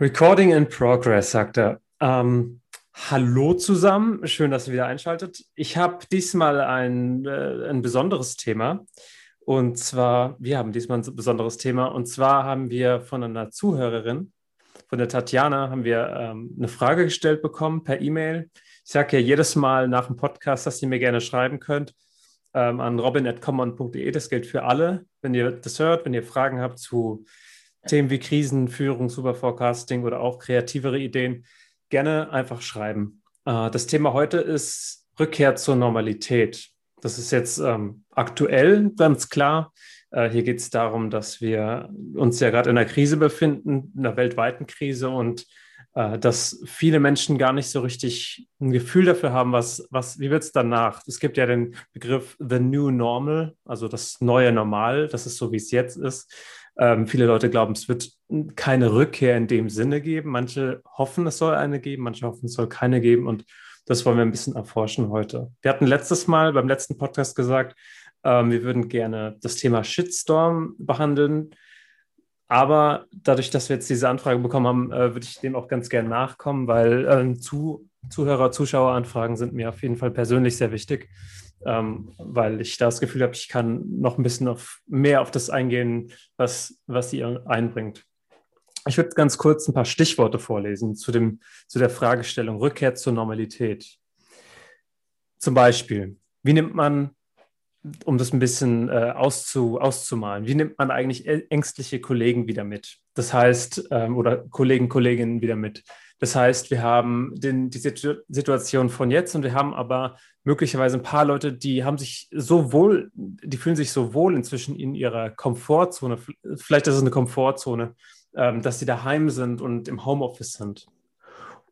Recording in progress, sagt er. Ähm, hallo zusammen, schön, dass ihr wieder einschaltet. Ich habe diesmal ein, äh, ein besonderes Thema. Und zwar, wir haben diesmal ein besonderes Thema. Und zwar haben wir von einer Zuhörerin, von der Tatjana, haben wir ähm, eine Frage gestellt bekommen per E-Mail. Ich sage ja jedes Mal nach dem Podcast, dass ihr mir gerne schreiben könnt ähm, an robin.common.de. Das gilt für alle. Wenn ihr das hört, wenn ihr Fragen habt zu Themen wie Krisenführung, Superforecasting oder auch kreativere Ideen, gerne einfach schreiben. Äh, das Thema heute ist Rückkehr zur Normalität. Das ist jetzt ähm, aktuell ganz klar. Äh, hier geht es darum, dass wir uns ja gerade in einer Krise befinden, in einer weltweiten Krise und äh, dass viele Menschen gar nicht so richtig ein Gefühl dafür haben, was, was, wie wird es danach? Es gibt ja den Begriff The New Normal, also das neue Normal, das ist so, wie es jetzt ist. Ähm, viele Leute glauben, es wird keine Rückkehr in dem Sinne geben. Manche hoffen, es soll eine geben, manche hoffen, es soll keine geben. Und das wollen wir ein bisschen erforschen heute. Wir hatten letztes Mal beim letzten Podcast gesagt, ähm, wir würden gerne das Thema Shitstorm behandeln. Aber dadurch, dass wir jetzt diese Anfrage bekommen haben, äh, würde ich dem auch ganz gerne nachkommen, weil äh, zu, Zuhörer, Zuschaueranfragen sind mir auf jeden Fall persönlich sehr wichtig, ähm, weil ich das Gefühl habe, ich kann noch ein bisschen auf, mehr auf das eingehen, was, was ihr einbringt. Ich würde ganz kurz ein paar Stichworte vorlesen zu, dem, zu der Fragestellung Rückkehr zur Normalität. Zum Beispiel, wie nimmt man um das ein bisschen äh, auszu, auszumalen, wie nimmt man eigentlich ängstliche Kollegen wieder mit? Das heißt, ähm, oder Kollegen, Kolleginnen wieder mit. Das heißt, wir haben den, die Situation von jetzt und wir haben aber möglicherweise ein paar Leute, die haben sich so wohl, die fühlen sich so wohl inzwischen in ihrer Komfortzone. Vielleicht ist es eine Komfortzone, ähm, dass sie daheim sind und im Homeoffice sind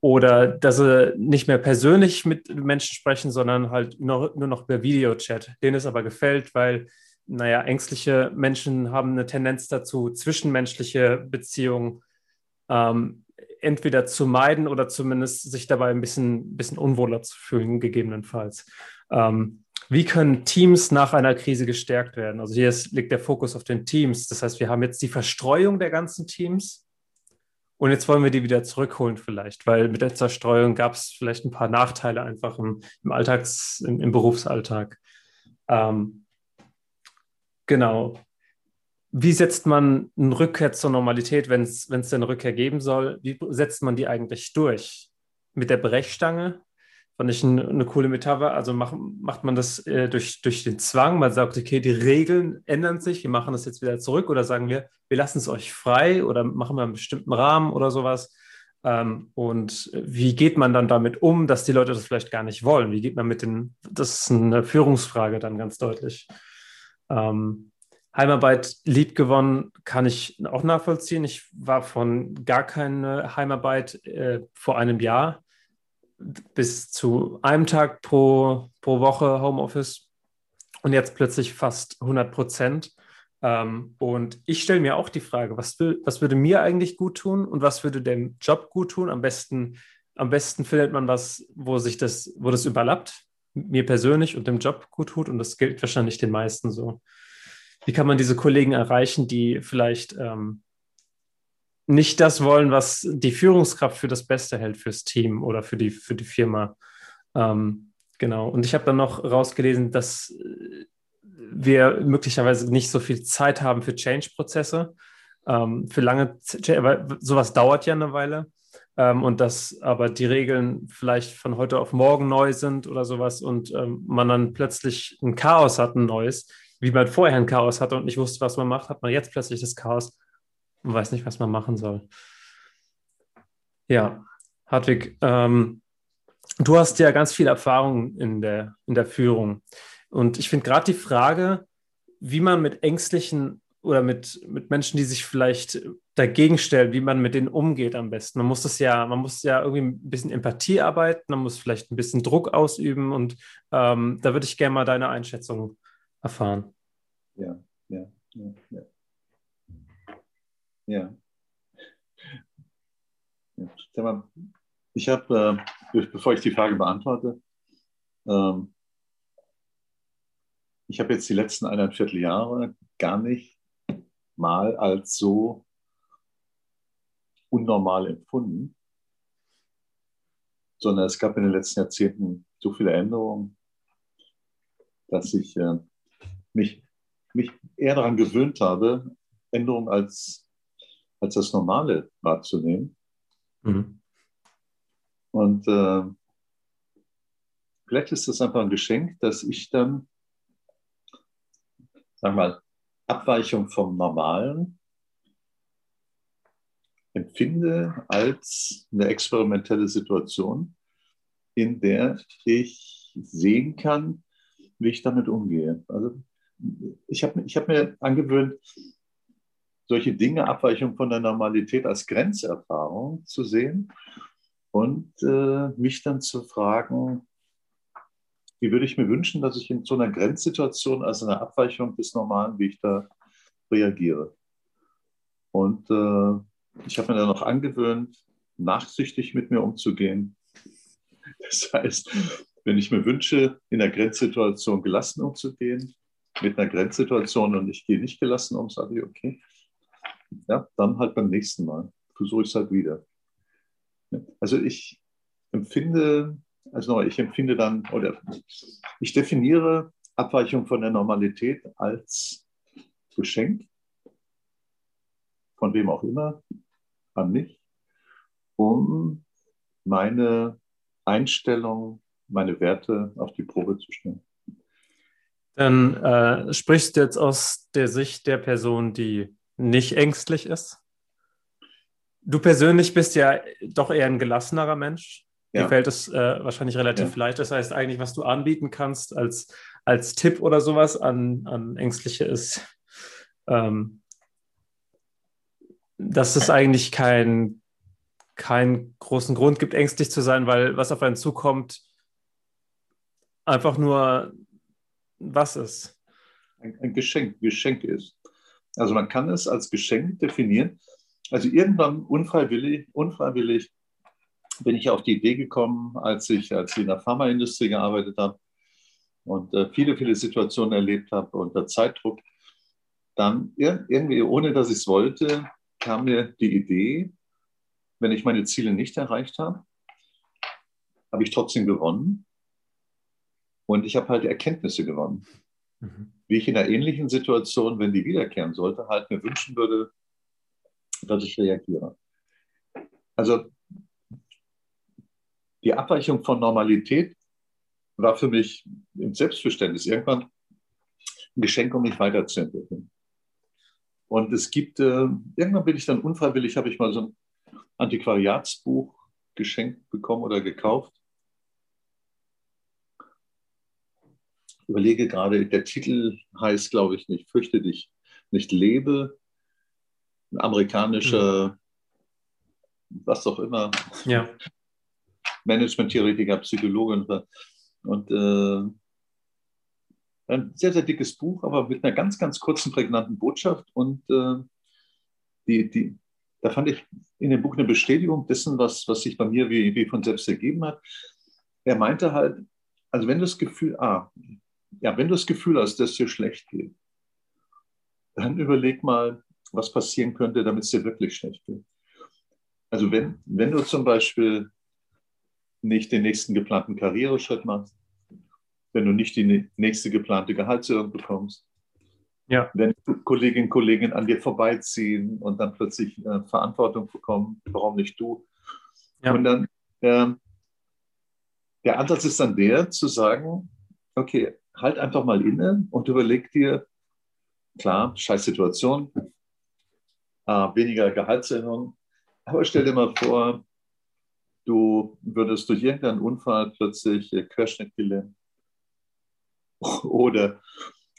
oder dass sie nicht mehr persönlich mit Menschen sprechen, sondern halt nur, nur noch per Videochat. Denen es aber gefällt, weil, naja, ängstliche Menschen haben eine Tendenz dazu, zwischenmenschliche Beziehungen ähm, entweder zu meiden oder zumindest sich dabei ein bisschen, bisschen unwohler zu fühlen, gegebenenfalls. Ähm, wie können Teams nach einer Krise gestärkt werden? Also hier ist, liegt der Fokus auf den Teams. Das heißt, wir haben jetzt die Verstreuung der ganzen Teams und jetzt wollen wir die wieder zurückholen vielleicht, weil mit der Zerstreuung gab es vielleicht ein paar Nachteile einfach im, im Alltags-, im, im Berufsalltag. Ähm, genau. Wie setzt man eine Rückkehr zur Normalität, wenn es denn eine Rückkehr geben soll? Wie setzt man die eigentlich durch? Mit der Brechstange? Fand ich eine, coole Metapher. Also mach, macht man das äh, durch, durch den Zwang? Man sagt, okay, die Regeln ändern sich, wir machen das jetzt wieder zurück oder sagen wir, wir lassen es euch frei oder machen wir einen bestimmten Rahmen oder sowas. Ähm, und wie geht man dann damit um, dass die Leute das vielleicht gar nicht wollen? Wie geht man mit den, das ist eine Führungsfrage dann ganz deutlich. Ähm, Heimarbeit lieb gewonnen, kann ich auch nachvollziehen. Ich war von gar keine Heimarbeit äh, vor einem Jahr bis zu einem Tag pro, pro Woche Homeoffice und jetzt plötzlich fast 100 Prozent. Ähm, und ich stelle mir auch die Frage, was, will, was würde mir eigentlich gut tun und was würde dem Job gut tun? Am besten, am besten findet man was, wo sich das, wo das überlappt, mir persönlich und dem Job gut tut. Und das gilt wahrscheinlich den meisten so. Wie kann man diese Kollegen erreichen, die vielleicht ähm, nicht das wollen, was die Führungskraft für das Beste hält fürs Team oder für die, für die Firma. Ähm, genau. Und ich habe dann noch rausgelesen, dass äh, wir möglicherweise nicht so viel Zeit haben für Change-Prozesse. Ähm, für lange, weil sowas dauert ja eine Weile. Ähm, und dass aber die Regeln vielleicht von heute auf morgen neu sind oder sowas und ähm, man dann plötzlich ein Chaos hat, ein neues, wie man vorher ein Chaos hatte und nicht wusste, was man macht, hat man jetzt plötzlich das Chaos und weiß nicht, was man machen soll. Ja, Hartwig, ähm, du hast ja ganz viel Erfahrung in der, in der Führung. Und ich finde gerade die Frage, wie man mit ängstlichen oder mit, mit Menschen, die sich vielleicht dagegen stellen, wie man mit denen umgeht am besten. Man muss das ja, man muss ja irgendwie ein bisschen Empathie arbeiten, man muss vielleicht ein bisschen Druck ausüben und ähm, da würde ich gerne mal deine Einschätzung erfahren. Ja, ja, ja, ja. Ja. ja. Ich habe, äh, bevor ich die Frage beantworte, ähm, ich habe jetzt die letzten eineinviertel Jahre gar nicht mal als so unnormal empfunden, sondern es gab in den letzten Jahrzehnten so viele Änderungen, dass ich äh, mich, mich eher daran gewöhnt habe, Änderungen als, als das Normale wahrzunehmen. Mhm. Und äh, vielleicht ist das einfach ein Geschenk, dass ich dann, wir mal, Abweichung vom Normalen empfinde als eine experimentelle Situation, in der ich sehen kann, wie ich damit umgehe. Also ich habe ich hab mir angewöhnt, solche Dinge, Abweichung von der Normalität als Grenzerfahrung zu sehen und äh, mich dann zu fragen, wie würde ich mir wünschen, dass ich in so einer Grenzsituation, also einer Abweichung des Normalen, wie ich da reagiere. Und äh, ich habe mir dann noch angewöhnt, nachsichtig mit mir umzugehen. Das heißt, wenn ich mir wünsche, in einer Grenzsituation gelassen umzugehen, mit einer Grenzsituation und ich gehe nicht gelassen um, sage ich, okay, ja, dann halt beim nächsten Mal. Versuche ich es halt wieder. Also ich empfinde, also ich empfinde dann, oder ich definiere Abweichung von der Normalität als Geschenk, von wem auch immer, an mich, um meine Einstellung meine Werte auf die Probe zu stellen. Dann äh, sprichst du jetzt aus der Sicht der Person, die nicht ängstlich ist. Du persönlich bist ja doch eher ein gelassenerer Mensch. Ja. Dir fällt es äh, wahrscheinlich relativ ja. leicht. Das heißt, eigentlich, was du anbieten kannst als, als Tipp oder sowas an, an Ängstliche ist, ähm, dass es eigentlich kein, keinen großen Grund gibt, ängstlich zu sein, weil was auf einen zukommt, einfach nur was ist. Ein, ein Geschenk, Geschenk ist. Also man kann es als Geschenk definieren. Also irgendwann unfreiwillig, unfreiwillig bin ich auf die Idee gekommen, als ich, als ich in der Pharmaindustrie gearbeitet habe und äh, viele, viele Situationen erlebt habe unter Zeitdruck. Dann irgendwie, ohne dass ich es wollte, kam mir die Idee, wenn ich meine Ziele nicht erreicht habe, habe ich trotzdem gewonnen. Und ich habe halt Erkenntnisse gewonnen. Mhm. Wie ich in einer ähnlichen Situation, wenn die wiederkehren sollte, halt mir wünschen würde, dass ich reagiere. Also die Abweichung von Normalität war für mich im Selbstverständnis irgendwann ein Geschenk, um mich weiterzuentwickeln. Und es gibt, äh, irgendwann bin ich dann unfreiwillig, habe ich mal so ein Antiquariatsbuch geschenkt bekommen oder gekauft. Überlege gerade, der Titel heißt, glaube ich, nicht Fürchte dich, nicht lebe. Ein amerikanischer, mhm. was auch immer, ja. Management-Theoretiker, Psychologe. Und äh, ein sehr, sehr dickes Buch, aber mit einer ganz, ganz kurzen, prägnanten Botschaft. Und äh, die, die, da fand ich in dem Buch eine Bestätigung dessen, was, was sich bei mir wie, wie von selbst ergeben hat. Er meinte halt, also wenn du das Gefühl, ah, ja, wenn du das Gefühl hast, dass es dir schlecht geht, dann überleg mal, was passieren könnte, damit es dir wirklich schlecht geht. Also wenn, wenn du zum Beispiel nicht den nächsten geplanten Karriereschritt machst, wenn du nicht die nächste geplante Gehaltserhöhung bekommst, ja. wenn Kolleginnen und Kollegen an dir vorbeiziehen und dann plötzlich äh, Verantwortung bekommen, warum nicht du? Ja. Und dann, äh, der Ansatz ist dann der, zu sagen, okay, halt einfach mal inne und überleg dir, klar, scheiß Situation, äh, weniger Gehaltserhöhung, aber stell dir mal vor, du würdest durch irgendeinen Unfall plötzlich äh, Querschnittgelähmt oder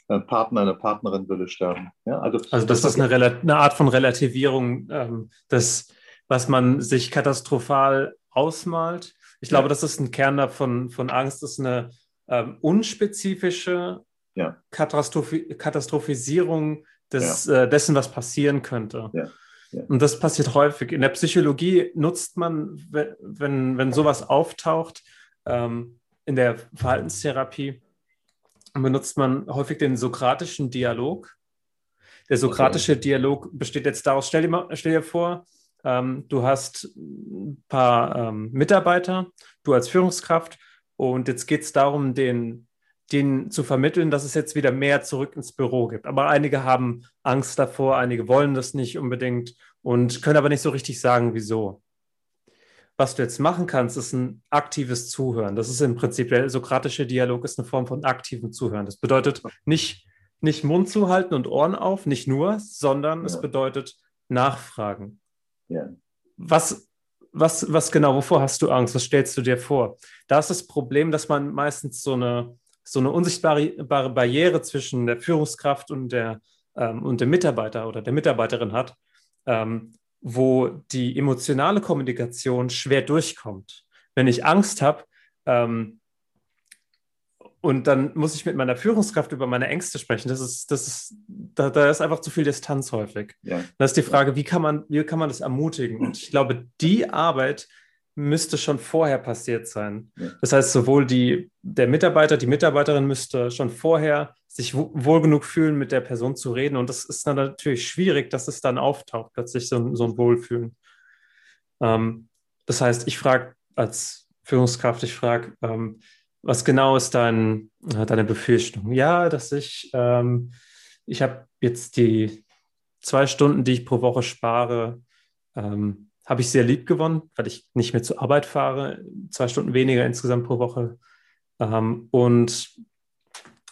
ein Partner, eine Partnerin würde sterben. Ja, also, also das, das ist eine, eine, Art von Relativierung, ähm, des, was man sich katastrophal ausmalt. Ich glaube, ja. das ist ein Kern davon, von Angst, ist eine ähm, unspezifische ja. Katastrophi Katastrophisierung des, ja. äh, dessen, was passieren könnte. Ja. Und das passiert häufig. In der Psychologie nutzt man, wenn, wenn sowas auftaucht, ähm, in der Verhaltenstherapie, benutzt man häufig den sokratischen Dialog. Der sokratische okay. Dialog besteht jetzt daraus, stell dir, mal, stell dir vor, ähm, du hast ein paar ähm, Mitarbeiter, du als Führungskraft und jetzt geht es darum, den, denen zu vermitteln, dass es jetzt wieder mehr zurück ins Büro gibt. Aber einige haben Angst davor, einige wollen das nicht unbedingt und können aber nicht so richtig sagen, wieso. Was du jetzt machen kannst, ist ein aktives Zuhören. Das ist im Prinzip der sokratische Dialog ist eine Form von aktivem Zuhören. Das bedeutet nicht, nicht Mund zu halten und Ohren auf, nicht nur, sondern ja. es bedeutet nachfragen. Ja. Was, was, was genau, wovor hast du Angst? Was stellst du dir vor? Da ist das Problem, dass man meistens so eine, so eine unsichtbare Barriere zwischen der Führungskraft und der, ähm, und dem Mitarbeiter oder der Mitarbeiterin hat, ähm, wo die emotionale Kommunikation schwer durchkommt. Wenn ich Angst habe, ähm, und dann muss ich mit meiner Führungskraft über meine Ängste sprechen. Das ist, das ist, da, da ist einfach zu viel Distanz häufig. Ja. Da ist die Frage, wie kann man, wie kann man das ermutigen? Und ich glaube, die Arbeit müsste schon vorher passiert sein. Ja. Das heißt, sowohl die, der Mitarbeiter, die Mitarbeiterin müsste schon vorher sich wohl genug fühlen, mit der Person zu reden. Und das ist dann natürlich schwierig, dass es dann auftaucht, plötzlich so, so ein Wohlfühlen. Ähm, das heißt, ich frage als Führungskraft, ich frage, ähm, was genau ist dein, äh, deine Befürchtung? Ja, dass ich, ähm, ich habe jetzt die zwei Stunden, die ich pro Woche spare, ähm, habe ich sehr lieb gewonnen, weil ich nicht mehr zur Arbeit fahre, zwei Stunden weniger insgesamt pro Woche. Ähm, und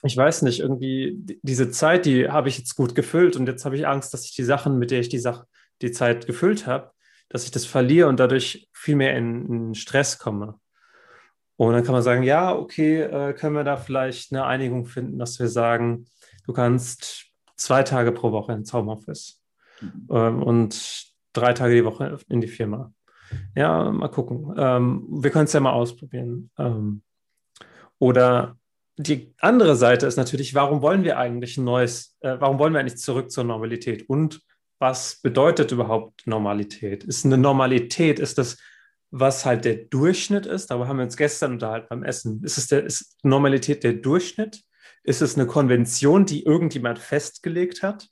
ich weiß nicht, irgendwie diese Zeit, die habe ich jetzt gut gefüllt und jetzt habe ich Angst, dass ich die Sachen, mit der ich die, Sache, die Zeit gefüllt habe, dass ich das verliere und dadurch viel mehr in, in Stress komme. Und dann kann man sagen, ja, okay, äh, können wir da vielleicht eine Einigung finden, dass wir sagen, du kannst zwei Tage pro Woche ins Homeoffice mhm. ähm, und drei Tage die Woche in die Firma. Ja, mal gucken. Ähm, wir können es ja mal ausprobieren. Ähm, oder die andere Seite ist natürlich, warum wollen wir eigentlich ein neues, äh, warum wollen wir eigentlich zurück zur Normalität? Und was bedeutet überhaupt Normalität? Ist eine Normalität, ist das was halt der Durchschnitt ist. Darüber haben wir uns gestern unterhalten beim Essen. Ist es der, ist Normalität der Durchschnitt? Ist es eine Konvention, die irgendjemand festgelegt hat?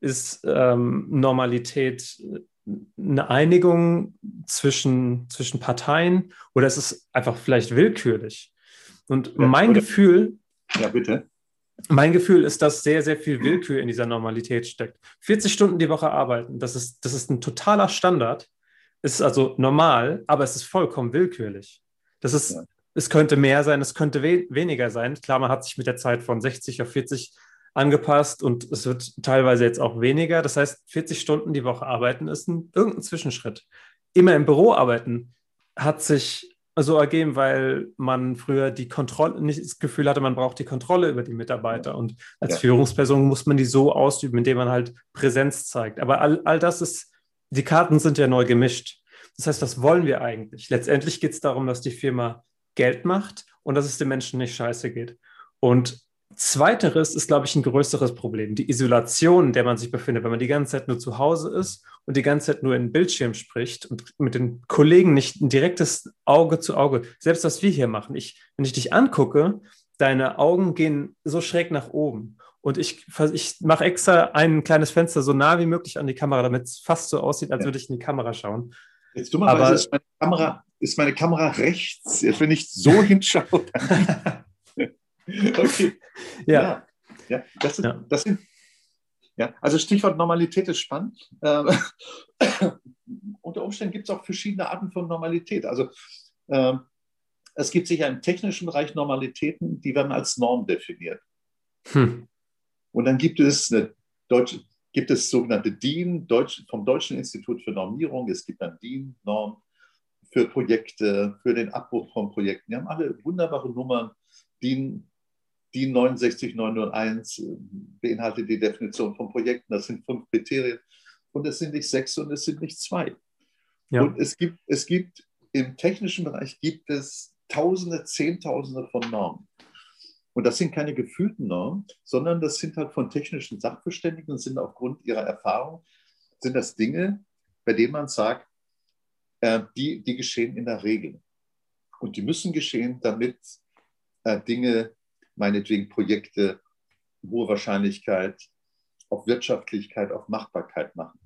Ist ähm, Normalität eine Einigung zwischen, zwischen Parteien oder ist es einfach vielleicht willkürlich? Und ja, mein oder? Gefühl. Ja, bitte. Mein Gefühl ist, dass sehr, sehr viel Willkür in dieser Normalität steckt. 40 Stunden die Woche arbeiten, das ist, das ist ein totaler Standard. Es ist also normal, aber es ist vollkommen willkürlich. Das ist, ja. es könnte mehr sein, es könnte we weniger sein. Klar, man hat sich mit der Zeit von 60 auf 40 angepasst und es wird teilweise jetzt auch weniger. Das heißt, 40 Stunden die Woche arbeiten ist ein, irgendein Zwischenschritt. Immer im Büro arbeiten hat sich so ergeben, weil man früher die Kontrolle, nicht das Gefühl hatte, man braucht die Kontrolle über die Mitarbeiter. Und als ja. Führungsperson muss man die so ausüben, indem man halt Präsenz zeigt. Aber all, all das ist die Karten sind ja neu gemischt. Das heißt, was wollen wir eigentlich? Letztendlich geht es darum, dass die Firma Geld macht und dass es den Menschen nicht scheiße geht. Und zweiteres ist, glaube ich, ein größeres Problem. Die Isolation, in der man sich befindet, wenn man die ganze Zeit nur zu Hause ist und die ganze Zeit nur in den Bildschirm spricht und mit den Kollegen nicht ein direktes Auge zu Auge, selbst was wir hier machen. Ich, wenn ich dich angucke, deine Augen gehen so schräg nach oben. Und ich, ich mache extra ein kleines Fenster so nah wie möglich an die Kamera, damit es fast so aussieht, als würde ich in die Kamera schauen. Jetzt dummerweise Aber, ist, meine Kamera, ist meine Kamera rechts. Jetzt, wenn ich so hinschaue, okay. Ja. ja. ja. Das, ist, ja. das sind, ja, also Stichwort Normalität ist spannend. Ähm, unter Umständen gibt es auch verschiedene Arten von Normalität. Also ähm, es gibt sicher im technischen Bereich Normalitäten, die werden als Norm definiert. Hm. Und dann gibt es eine deutsche, gibt es sogenannte DIN Deutsch, vom Deutschen Institut für Normierung. Es gibt dann DIN-Norm für Projekte, für den Abbruch von Projekten. Die haben alle wunderbare Nummern. DIN, DIN 69901 äh, beinhaltet die Definition von Projekten. Das sind fünf Kriterien. Und es sind nicht sechs und es sind nicht zwei. Ja. Und es gibt, es gibt im technischen Bereich gibt es Tausende, Zehntausende von Normen. Und das sind keine gefühlten Normen, sondern das sind halt von technischen Sachverständigen und sind aufgrund ihrer Erfahrung, sind das Dinge, bei denen man sagt, äh, die, die geschehen in der Regel. Und die müssen geschehen, damit äh, Dinge, meinetwegen Projekte, hohe Wahrscheinlichkeit auf Wirtschaftlichkeit, auf Machbarkeit machen.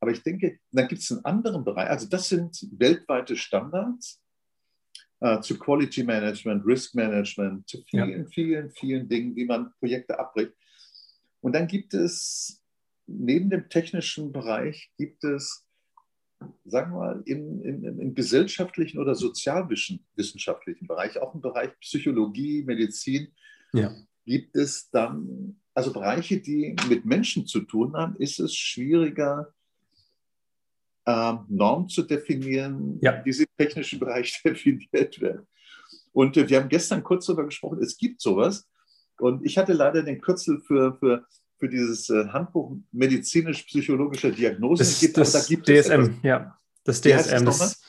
Aber ich denke, dann gibt es einen anderen Bereich. Also das sind weltweite Standards äh, zu Quality Management, Risk Management, zu vielen, ja. vielen, vielen Dingen, wie man Projekte abbricht. Und dann gibt es neben dem technischen Bereich gibt es, sagen wir mal, im, im, im gesellschaftlichen oder sozialwissenschaftlichen Bereich, auch im Bereich Psychologie, Medizin, ja. gibt es dann, also Bereiche, die mit Menschen zu tun haben, ist es schwieriger, äh, Normen zu definieren, ja. die im technischen Bereich definiert werden. Und äh, wir haben gestern kurz darüber gesprochen, es gibt sowas. Und ich hatte leider den Kürzel für, für, für dieses äh, Handbuch medizinisch-psychologischer Diagnosen. Das, gibt, das da gibt DSM, ja. Das DSM. Das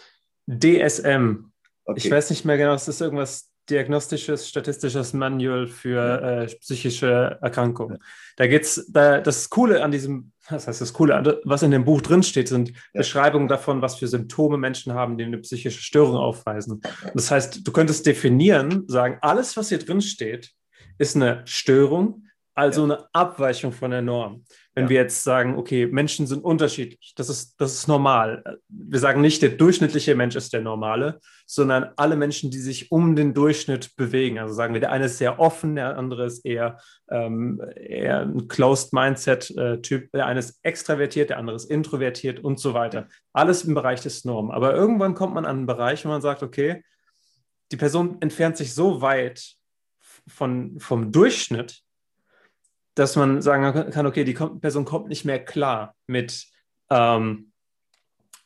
DSM. Okay. Ich weiß nicht mehr genau, es ist irgendwas diagnostisches, statistisches Manual für äh, psychische Erkrankungen. Da geht's, da, das Coole an diesem, was heißt das Coole, was in dem Buch drinsteht, sind ja. Beschreibungen davon, was für Symptome Menschen haben, die eine psychische Störung aufweisen. Das heißt, du könntest definieren, sagen, alles, was hier drin steht, ist eine Störung, also ja. eine Abweichung von der Norm. Wenn ja. wir jetzt sagen, okay, Menschen sind unterschiedlich, das ist, das ist normal. Wir sagen nicht, der durchschnittliche Mensch ist der normale, sondern alle Menschen, die sich um den Durchschnitt bewegen. Also sagen wir, der eine ist sehr offen, der andere ist eher, ähm, eher ein Closed Mindset-Typ, der eine ist extravertiert, der andere ist introvertiert und so weiter. Alles im Bereich des Norm. Aber irgendwann kommt man an einen Bereich, wo man sagt, okay, die Person entfernt sich so weit von, vom Durchschnitt, dass man sagen kann, okay, die Person kommt nicht mehr klar mit, ähm,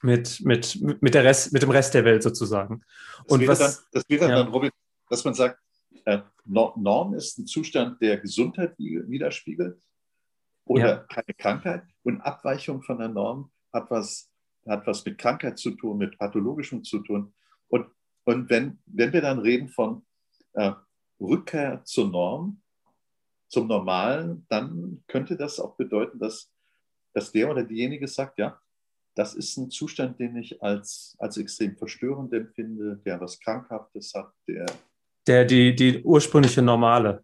mit, mit, mit, der Rest, mit dem Rest der Welt sozusagen. Das Und wäre was, dann, das wäre ja. dann, Robin, dass man sagt, äh, Norm ist ein Zustand, der Gesundheit widerspiegelt oder ja. keine Krankheit. Und Abweichung von der Norm hat was, hat was mit Krankheit zu tun, mit Pathologischem zu tun. Und, und wenn, wenn wir dann reden von äh, Rückkehr zur Norm, zum Normalen, dann könnte das auch bedeuten, dass, dass der oder diejenige sagt, ja, das ist ein Zustand, den ich als, als extrem verstörend empfinde, der was Krankhaftes hat, der. Der, die, die ursprüngliche Normale.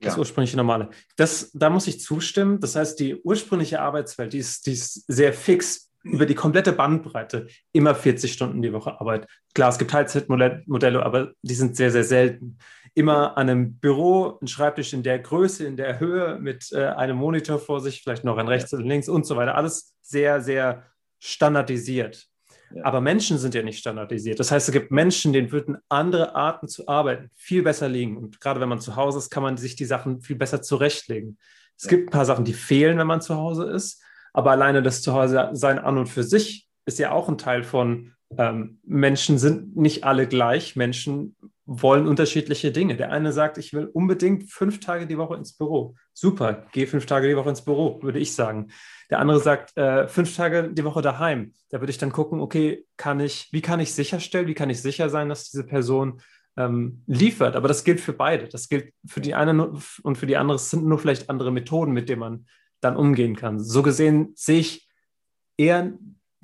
Das ja. ursprüngliche Normale. Das, da muss ich zustimmen. Das heißt, die ursprüngliche Arbeitswelt, die ist, die ist sehr fix über die komplette Bandbreite. Immer 40 Stunden die Woche Arbeit. Klar, es gibt Teilzeitmodelle, aber die sind sehr, sehr selten immer an einem Büro, ein Schreibtisch in der Größe, in der Höhe, mit äh, einem Monitor vor sich, vielleicht noch ein rechts und links und so weiter. Alles sehr, sehr standardisiert. Ja. Aber Menschen sind ja nicht standardisiert. Das heißt, es gibt Menschen, denen würden andere Arten zu arbeiten viel besser liegen. Und gerade wenn man zu Hause ist, kann man sich die Sachen viel besser zurechtlegen. Es ja. gibt ein paar Sachen, die fehlen, wenn man zu Hause ist. Aber alleine das Zuhause sein an und für sich ist ja auch ein Teil von ähm, Menschen sind nicht alle gleich. Menschen wollen unterschiedliche Dinge. Der eine sagt, ich will unbedingt fünf Tage die Woche ins Büro. Super, geh fünf Tage die Woche ins Büro, würde ich sagen. Der andere sagt, äh, fünf Tage die Woche daheim. Da würde ich dann gucken, okay, kann ich, wie kann ich sicherstellen, wie kann ich sicher sein, dass diese Person ähm, liefert? Aber das gilt für beide. Das gilt für die eine und für die andere. Es sind nur vielleicht andere Methoden, mit denen man dann umgehen kann. So gesehen sehe ich eher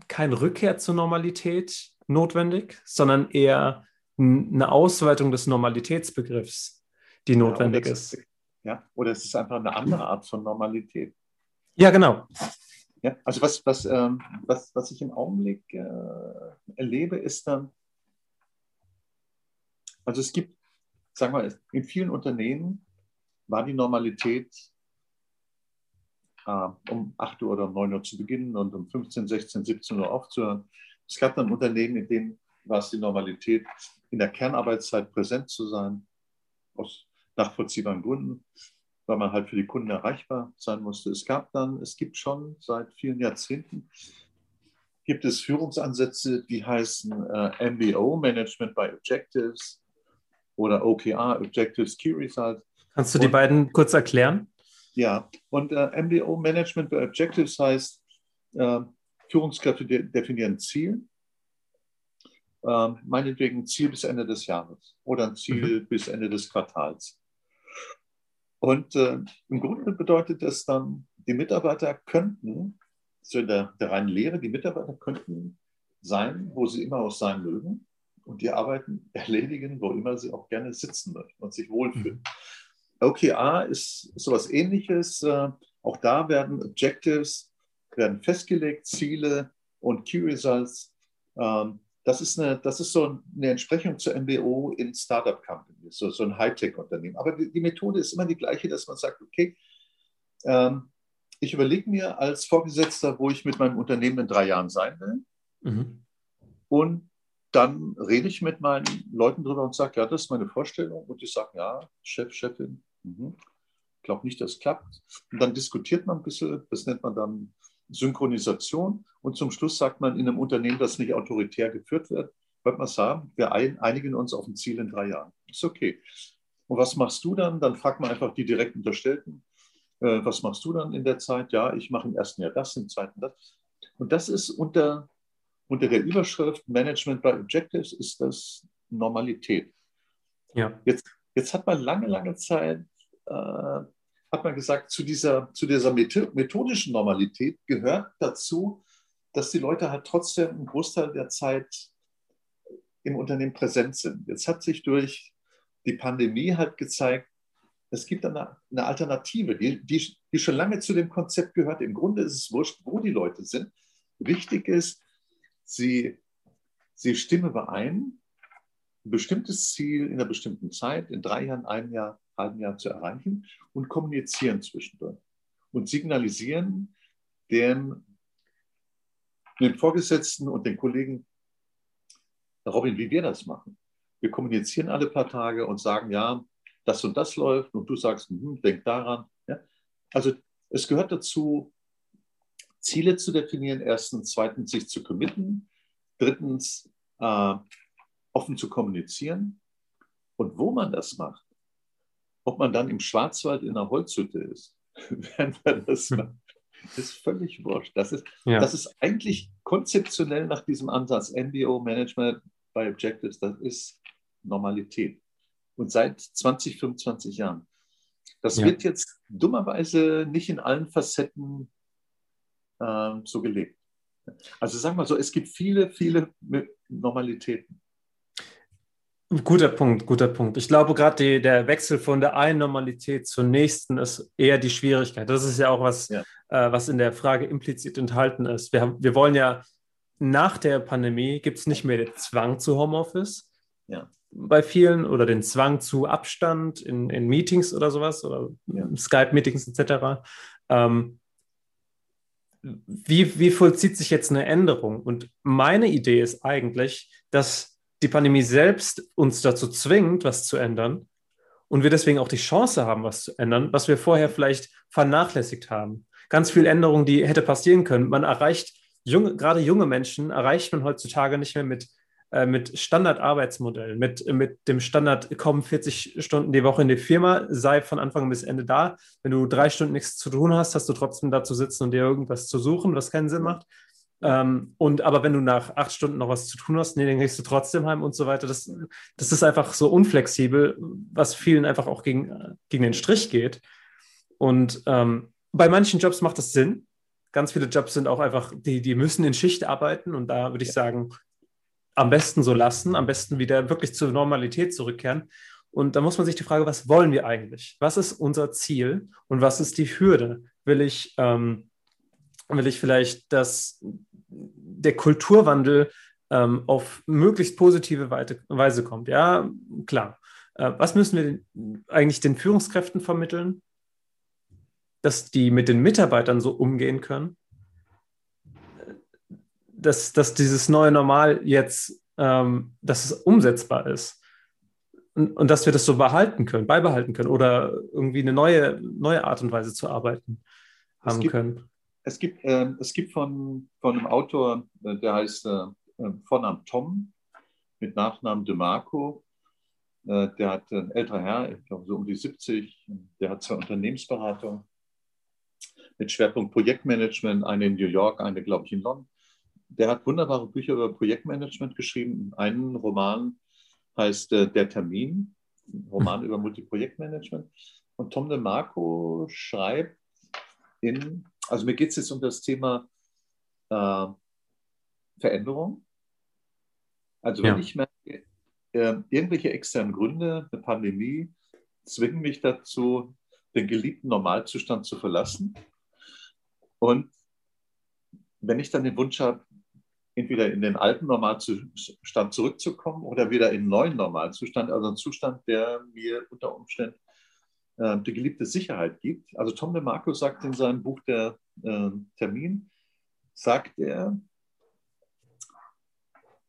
keine Rückkehr zur Normalität notwendig, sondern eher eine Ausweitung des Normalitätsbegriffs, die notwendig ja, ist. Ja, oder es ist einfach eine andere Art von Normalität. Ja, genau. Ja, also was, was, ähm, was, was ich im Augenblick äh, erlebe, ist dann, also es gibt, sagen wir, in vielen Unternehmen war die Normalität um 8 Uhr oder um 9 Uhr zu beginnen und um 15, 16, 17 Uhr aufzuhören. Es gab dann Unternehmen, in denen war es die Normalität, in der Kernarbeitszeit präsent zu sein, aus nachvollziehbaren Gründen, weil man halt für die Kunden erreichbar sein musste. Es gab dann, es gibt schon seit vielen Jahrzehnten, gibt es Führungsansätze, die heißen äh, MBO, Management by Objectives, oder OKR, Objectives Key Results. Kannst du die und, beiden kurz erklären? Ja, und äh, MBO, Management by Objectives heißt, äh, Führungskräfte de definieren Ziel äh, meinetwegen ein Ziel bis Ende des Jahres oder ein Ziel mhm. bis Ende des Quartals. Und äh, im Grunde bedeutet das dann, die Mitarbeiter könnten, so in der, der reinen Lehre, die Mitarbeiter könnten sein, wo sie immer auch sein mögen und die Arbeiten erledigen, wo immer sie auch gerne sitzen möchten und sich wohlfühlen. Mhm. OKR ist, sowas ähnliches. Äh, auch da werden Objectives werden festgelegt, Ziele und Key Results. Ähm, das ist, eine, das ist so eine Entsprechung zur MBO in Startup Companies, so, so ein Hightech-Unternehmen. Aber die, die, Methode ist immer die gleiche, dass man sagt, okay, ähm, ich überlege mir als Vorgesetzter, wo ich mit meinem Unternehmen in drei Jahren sein will. Mhm. Und dann rede ich mit meinen Leuten drüber und sage, ja, das ist meine Vorstellung. Und die sagen, ja, Chef, Chefin, mhm. ich glaube nicht, dass es klappt. Und dann diskutiert man ein bisschen, das nennt man dann Synchronisation. Und zum Schluss sagt man in einem Unternehmen, das nicht autoritär geführt wird, wird man sagen, wir einigen uns auf ein Ziel in drei Jahren. Ist okay. Und was machst du dann? Dann fragt man einfach die direkt Unterstellten, äh, was machst du dann in der Zeit? Ja, ich mache im ersten Jahr das, im zweiten das. Und das ist unter, unter der Überschrift Management by Objectives ist das Normalität. Ja. Jetzt, jetzt hat man lange, lange Zeit äh, hat man gesagt, zu dieser, zu dieser methodischen Normalität gehört dazu, dass die Leute halt trotzdem einen Großteil der Zeit im Unternehmen präsent sind. Jetzt hat sich durch die Pandemie halt gezeigt, es gibt eine, eine Alternative, die, die, die, schon lange zu dem Konzept gehört. Im Grunde ist es wurscht, wo die Leute sind. Wichtig ist, sie, sie stimmen überein, ein bestimmtes Ziel in einer bestimmten Zeit, in drei Jahren, einem Jahr, halben Jahr zu erreichen und kommunizieren zwischendurch und signalisieren dem, dem Vorgesetzten und den Kollegen, Robin, wie wir das machen. Wir kommunizieren alle paar Tage und sagen, ja, das und das läuft und du sagst, hm, denk daran. Ja? Also es gehört dazu, Ziele zu definieren, erstens, zweitens sich zu committen, drittens äh, offen zu kommunizieren. Und wo man das macht, ob man dann im Schwarzwald in einer Holzhütte ist, während man das hm. macht, ist völlig wurscht. Das ist, ja. das ist eigentlich konzeptionell nach diesem Ansatz MBO, Management by Objectives, das ist Normalität und seit 20, 25 Jahren. Das ja. wird jetzt dummerweise nicht in allen Facetten äh, so gelebt. Also sagen wir so, es gibt viele, viele Normalitäten. Guter Punkt, guter Punkt. Ich glaube, gerade der Wechsel von der einen Normalität zur nächsten ist eher die Schwierigkeit. Das ist ja auch was, ja. Äh, was in der Frage implizit enthalten ist. Wir, wir wollen ja nach der Pandemie gibt es nicht mehr den Zwang zu Homeoffice, ja bei vielen oder den Zwang zu Abstand in, in Meetings oder sowas oder ja. Skype-Meetings etc. Ähm, wie, wie vollzieht sich jetzt eine Änderung? Und meine Idee ist eigentlich, dass die Pandemie selbst uns dazu zwingt, was zu ändern und wir deswegen auch die Chance haben, was zu ändern, was wir vorher vielleicht vernachlässigt haben. Ganz viel Änderung, die hätte passieren können. Man erreicht, junge, gerade junge Menschen erreicht man heutzutage nicht mehr mit äh, mit Standardarbeitsmodellen, mit, mit dem Standard, komm 40 Stunden die Woche in die Firma, sei von Anfang bis Ende da. Wenn du drei Stunden nichts zu tun hast, hast du trotzdem da zu sitzen und dir irgendwas zu suchen, was keinen Sinn macht. Ähm, und aber wenn du nach acht Stunden noch was zu tun hast, nee, dann gehst du trotzdem heim und so weiter. Das, das ist einfach so unflexibel, was vielen einfach auch gegen, gegen den Strich geht. Und ähm, bei manchen Jobs macht das Sinn. Ganz viele Jobs sind auch einfach, die, die müssen in Schicht arbeiten. Und da würde ich sagen, am besten so lassen, am besten wieder wirklich zur Normalität zurückkehren. Und da muss man sich die Frage, was wollen wir eigentlich? Was ist unser Ziel und was ist die Hürde? Will ich, ähm, will ich vielleicht, dass der Kulturwandel ähm, auf möglichst positive Weise kommt? Ja, klar. Äh, was müssen wir eigentlich den Führungskräften vermitteln? Dass die mit den Mitarbeitern so umgehen können? dass, dass dieses neue Normal jetzt, ähm, dass es umsetzbar ist. Und, und, dass wir das so behalten können, beibehalten können oder irgendwie eine neue, neue Art und Weise zu arbeiten haben es gibt, können. Es gibt, äh, es gibt von, von einem Autor, äh, der heißt äh, äh, Vornamen Tom, mit Nachnamen DeMarco. Äh, der hat ein älterer Herr, ich glaube so um die 70, der hat zwei Unternehmensberatungen mit Schwerpunkt Projektmanagement, eine in New York, eine, glaube ich, in London der hat wunderbare Bücher über Projektmanagement geschrieben. Einen Roman heißt äh, Der Termin, ein Roman über Multiprojektmanagement. Und Tom de Marco schreibt in, also mir geht es jetzt um das Thema äh, Veränderung. Also wenn ja. ich merke, äh, irgendwelche externen Gründe, eine Pandemie, zwingen mich dazu, den geliebten Normalzustand zu verlassen und wenn ich dann den Wunsch habe, entweder in den alten Normalzustand zurückzukommen oder wieder in einen neuen Normalzustand, also einen Zustand, der mir unter Umständen äh, die geliebte Sicherheit gibt. Also Tom de Marco sagt in seinem Buch Der äh, Termin, sagt er,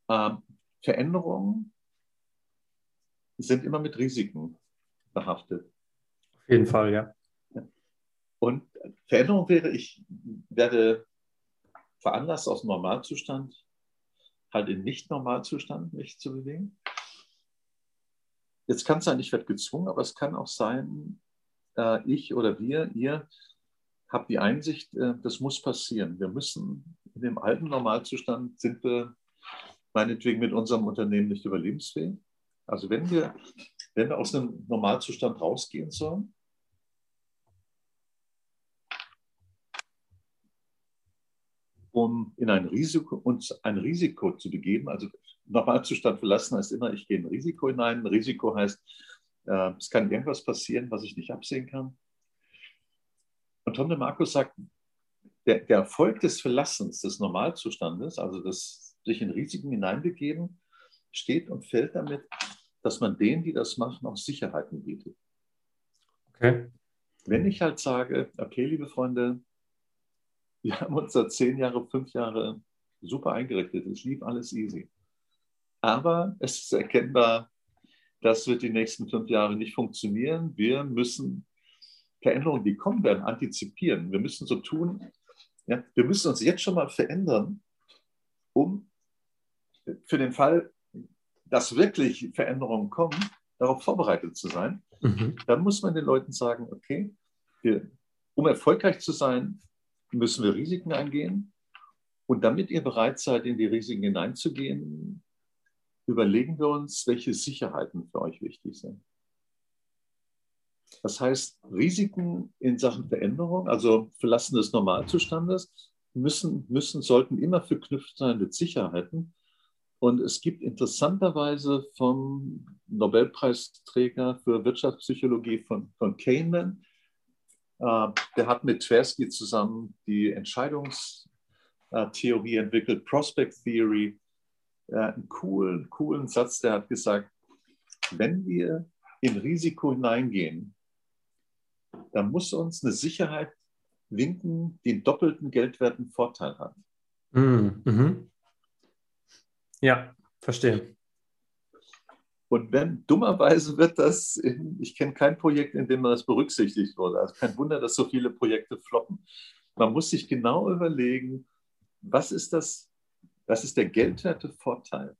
äh, Veränderungen sind immer mit Risiken behaftet. Auf jeden Fall, ja. Und Veränderung wäre, ich werde veranlasst aus Normalzustand halt in Nicht-Normalzustand mich zu bewegen. Jetzt kann es sein, ich werde gezwungen, aber es kann auch sein, äh, ich oder wir, ihr habt die Einsicht, äh, das muss passieren. Wir müssen in dem alten Normalzustand sind wir meinetwegen mit unserem Unternehmen nicht überlebensfähig. Also wenn wir, wenn wir aus einem Normalzustand rausgehen sollen, um in ein Risiko, uns ein Risiko zu begeben. Also Normalzustand verlassen heißt immer, ich gehe in ein Risiko hinein. Ein Risiko heißt, äh, es kann irgendwas passieren, was ich nicht absehen kann. Und Tom de Markus sagt, der, der Erfolg des Verlassens des Normalzustandes, also das sich in Risiken hineinbegeben, steht und fällt damit, dass man denen, die das machen, auch Sicherheiten bietet. Okay. Wenn ich halt sage, okay, liebe Freunde, wir haben uns da zehn Jahre, fünf Jahre super eingerichtet. Es lief alles easy. Aber es ist erkennbar, das wird die nächsten fünf Jahre nicht funktionieren. Wir müssen Veränderungen, die kommen werden, antizipieren. Wir müssen so tun, ja, wir müssen uns jetzt schon mal verändern, um für den Fall, dass wirklich Veränderungen kommen, darauf vorbereitet zu sein. Mhm. Dann muss man den Leuten sagen, okay, wir, um erfolgreich zu sein, müssen wir Risiken eingehen. Und damit ihr bereit seid, in die Risiken hineinzugehen, überlegen wir uns, welche Sicherheiten für euch wichtig sind. Das heißt, Risiken in Sachen Veränderung, also Verlassen des Normalzustandes, müssen, müssen, sollten immer verknüpft sein mit Sicherheiten. Und es gibt interessanterweise vom Nobelpreisträger für Wirtschaftspsychologie von, von Kahneman äh, der hat mit Tversky zusammen die Entscheidungstheorie entwickelt, Prospect Theory. Einen coolen, coolen Satz, der hat gesagt, wenn wir in Risiko hineingehen, dann muss uns eine Sicherheit winken, die einen doppelten geldwerten Vorteil hat. Mhm. mhm. Ja, verstehe. Und wenn dummerweise wird das, in, ich kenne kein Projekt, in dem das berücksichtigt wurde. Also kein Wunder, dass so viele Projekte floppen. Man muss sich genau überlegen, was ist das, was ist der geldwerte Vorteil,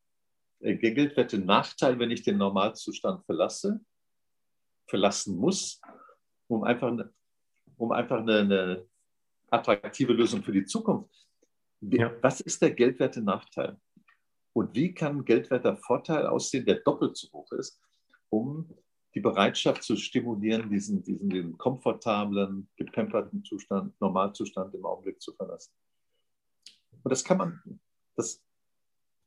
der geldwerte Nachteil, wenn ich den Normalzustand verlasse, verlassen muss, um einfach, um einfach eine, eine attraktive Lösung für die Zukunft. Ja. Was ist der geldwerte Nachteil? Und wie kann ein geldwerter Vorteil aussehen, der doppelt so hoch ist, um die Bereitschaft zu stimulieren, diesen, diesen, diesen komfortablen, gepemperten Zustand, Normalzustand im Augenblick zu verlassen? Und das kann man, das,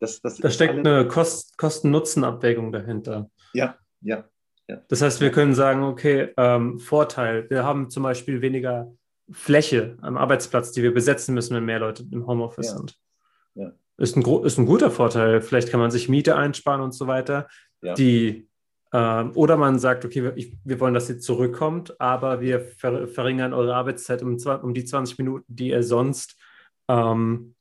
das, das da steckt eine Kost, Kosten-Nutzen-Abwägung dahinter. Ja, ja, ja. Das heißt, wir können sagen, okay, ähm, Vorteil, wir haben zum Beispiel weniger Fläche am Arbeitsplatz, die wir besetzen müssen, wenn mehr Leute im Homeoffice ja. sind. Ja ist ein, ist ein guter Vorteil. Vielleicht kann man sich Miete einsparen und so weiter. Die, äh, oder man sagt, okay, wir, wollen, dass ihr zurückkommt, aber wir ver, verringern eure Arbeitszeit um, um, die 20 Minuten, die ihr sonst ähm,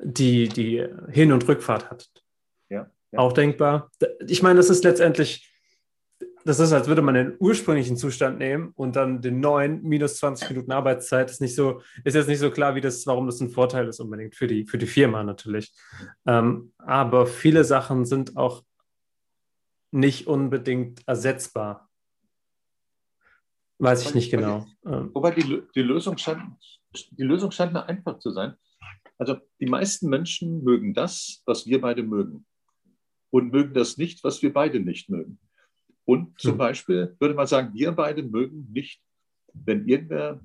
die, die Hin- und Rückfahrt hattet. Ja, ja. Auch denkbar. Ich meine, das ist letztendlich das ist, als würde man den ursprünglichen Zustand nehmen und dann den neuen minus 20 Minuten Arbeitszeit. Ist nicht so, ist jetzt nicht so klar, wie das, warum das ein Vorteil ist unbedingt für die, für die Firma natürlich. Ähm, aber viele Sachen sind auch nicht unbedingt ersetzbar. Weiß ich nicht genau. Wobei die, die, Lösung scheint, die Lösung scheint mir einfach zu sein. Also die meisten Menschen mögen das, was wir beide mögen. Und mögen das nicht, was wir beide nicht mögen. Und zum hm. Beispiel würde man sagen, wir beide mögen nicht, wenn irgendwer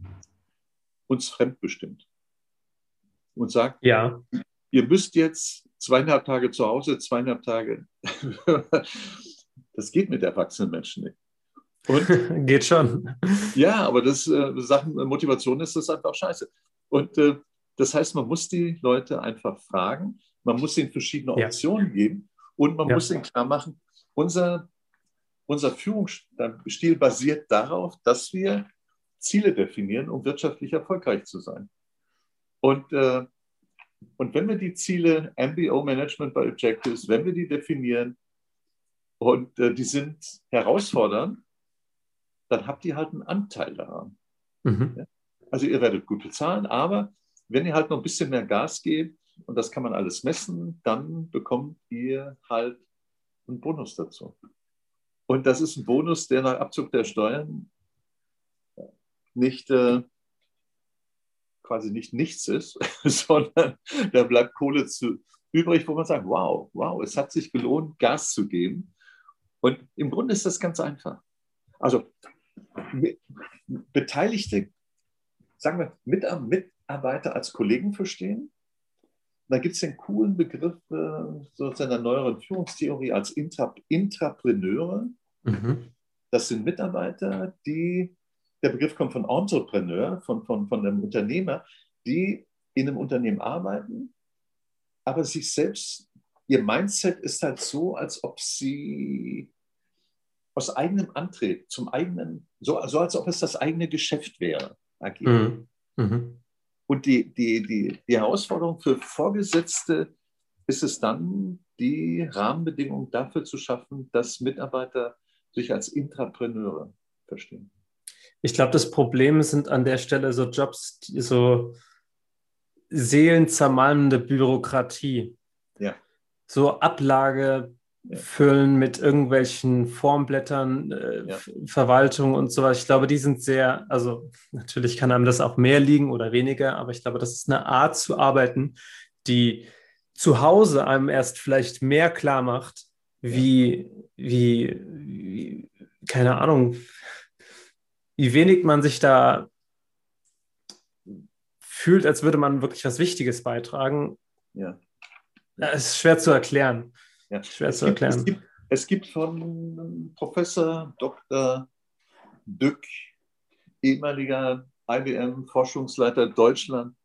uns fremdbestimmt und sagt, ja. ihr müsst jetzt zweieinhalb Tage zu Hause, zweieinhalb Tage. das geht mit erwachsenen Menschen nicht. Und, geht schon. Ja, aber das äh, Sachen Motivation ist das einfach scheiße. Und äh, Das heißt, man muss die Leute einfach fragen, man muss ihnen verschiedene Optionen ja. geben und man ja. muss ihnen klar machen, unser, unser Führungsstil basiert darauf, dass wir Ziele definieren, um wirtschaftlich erfolgreich zu sein. Und, äh, und wenn wir die Ziele MBO Management by Objectives, wenn wir die definieren und äh, die sind herausfordernd, dann habt ihr halt einen Anteil daran. Mhm. Also ihr werdet gut bezahlen, aber wenn ihr halt noch ein bisschen mehr Gas gebt, und das kann man alles messen, dann bekommt ihr halt einen Bonus dazu. Und das ist ein Bonus, der nach Abzug der Steuern nicht äh, quasi nicht nichts ist, sondern da bleibt Kohle zu, übrig, wo man sagt, wow, wow, es hat sich gelohnt, Gas zu geben. Und im Grunde ist das ganz einfach. Also Beteiligte, sagen wir, Mitarbeiter als Kollegen verstehen. Da gibt es den coolen Begriff äh, sozusagen der neueren Führungstheorie als Intra Intrapreneure. Mhm. Das sind Mitarbeiter, die der Begriff kommt von Entrepreneur, von, von, von einem Unternehmer, die in einem Unternehmen arbeiten, aber sich selbst, ihr Mindset ist halt so, als ob sie aus eigenem Antrieb, zum eigenen, so, so als ob es das eigene Geschäft wäre, agieren. Mhm. Mhm. Und die, die, die, die Herausforderung für Vorgesetzte ist es dann, die Rahmenbedingungen dafür zu schaffen, dass Mitarbeiter sich als Intrapreneure verstehen. Ich glaube, das Problem sind an der Stelle so Jobs, die so seelenzermalmende Bürokratie. Ja. So Ablage ja. füllen mit irgendwelchen Formblättern, äh, ja. Verwaltung und so was. Ich glaube, die sind sehr, also natürlich kann einem das auch mehr liegen oder weniger, aber ich glaube, das ist eine Art zu arbeiten, die zu Hause einem erst vielleicht mehr klar macht, wie, wie, wie, keine Ahnung, wie wenig man sich da fühlt, als würde man wirklich was Wichtiges beitragen. Ja. Es ist schwer zu erklären. Ja. Schwer es zu gibt, erklären. Es gibt, es gibt von Professor Dr. Dück, ehemaliger IBM-Forschungsleiter Deutschland,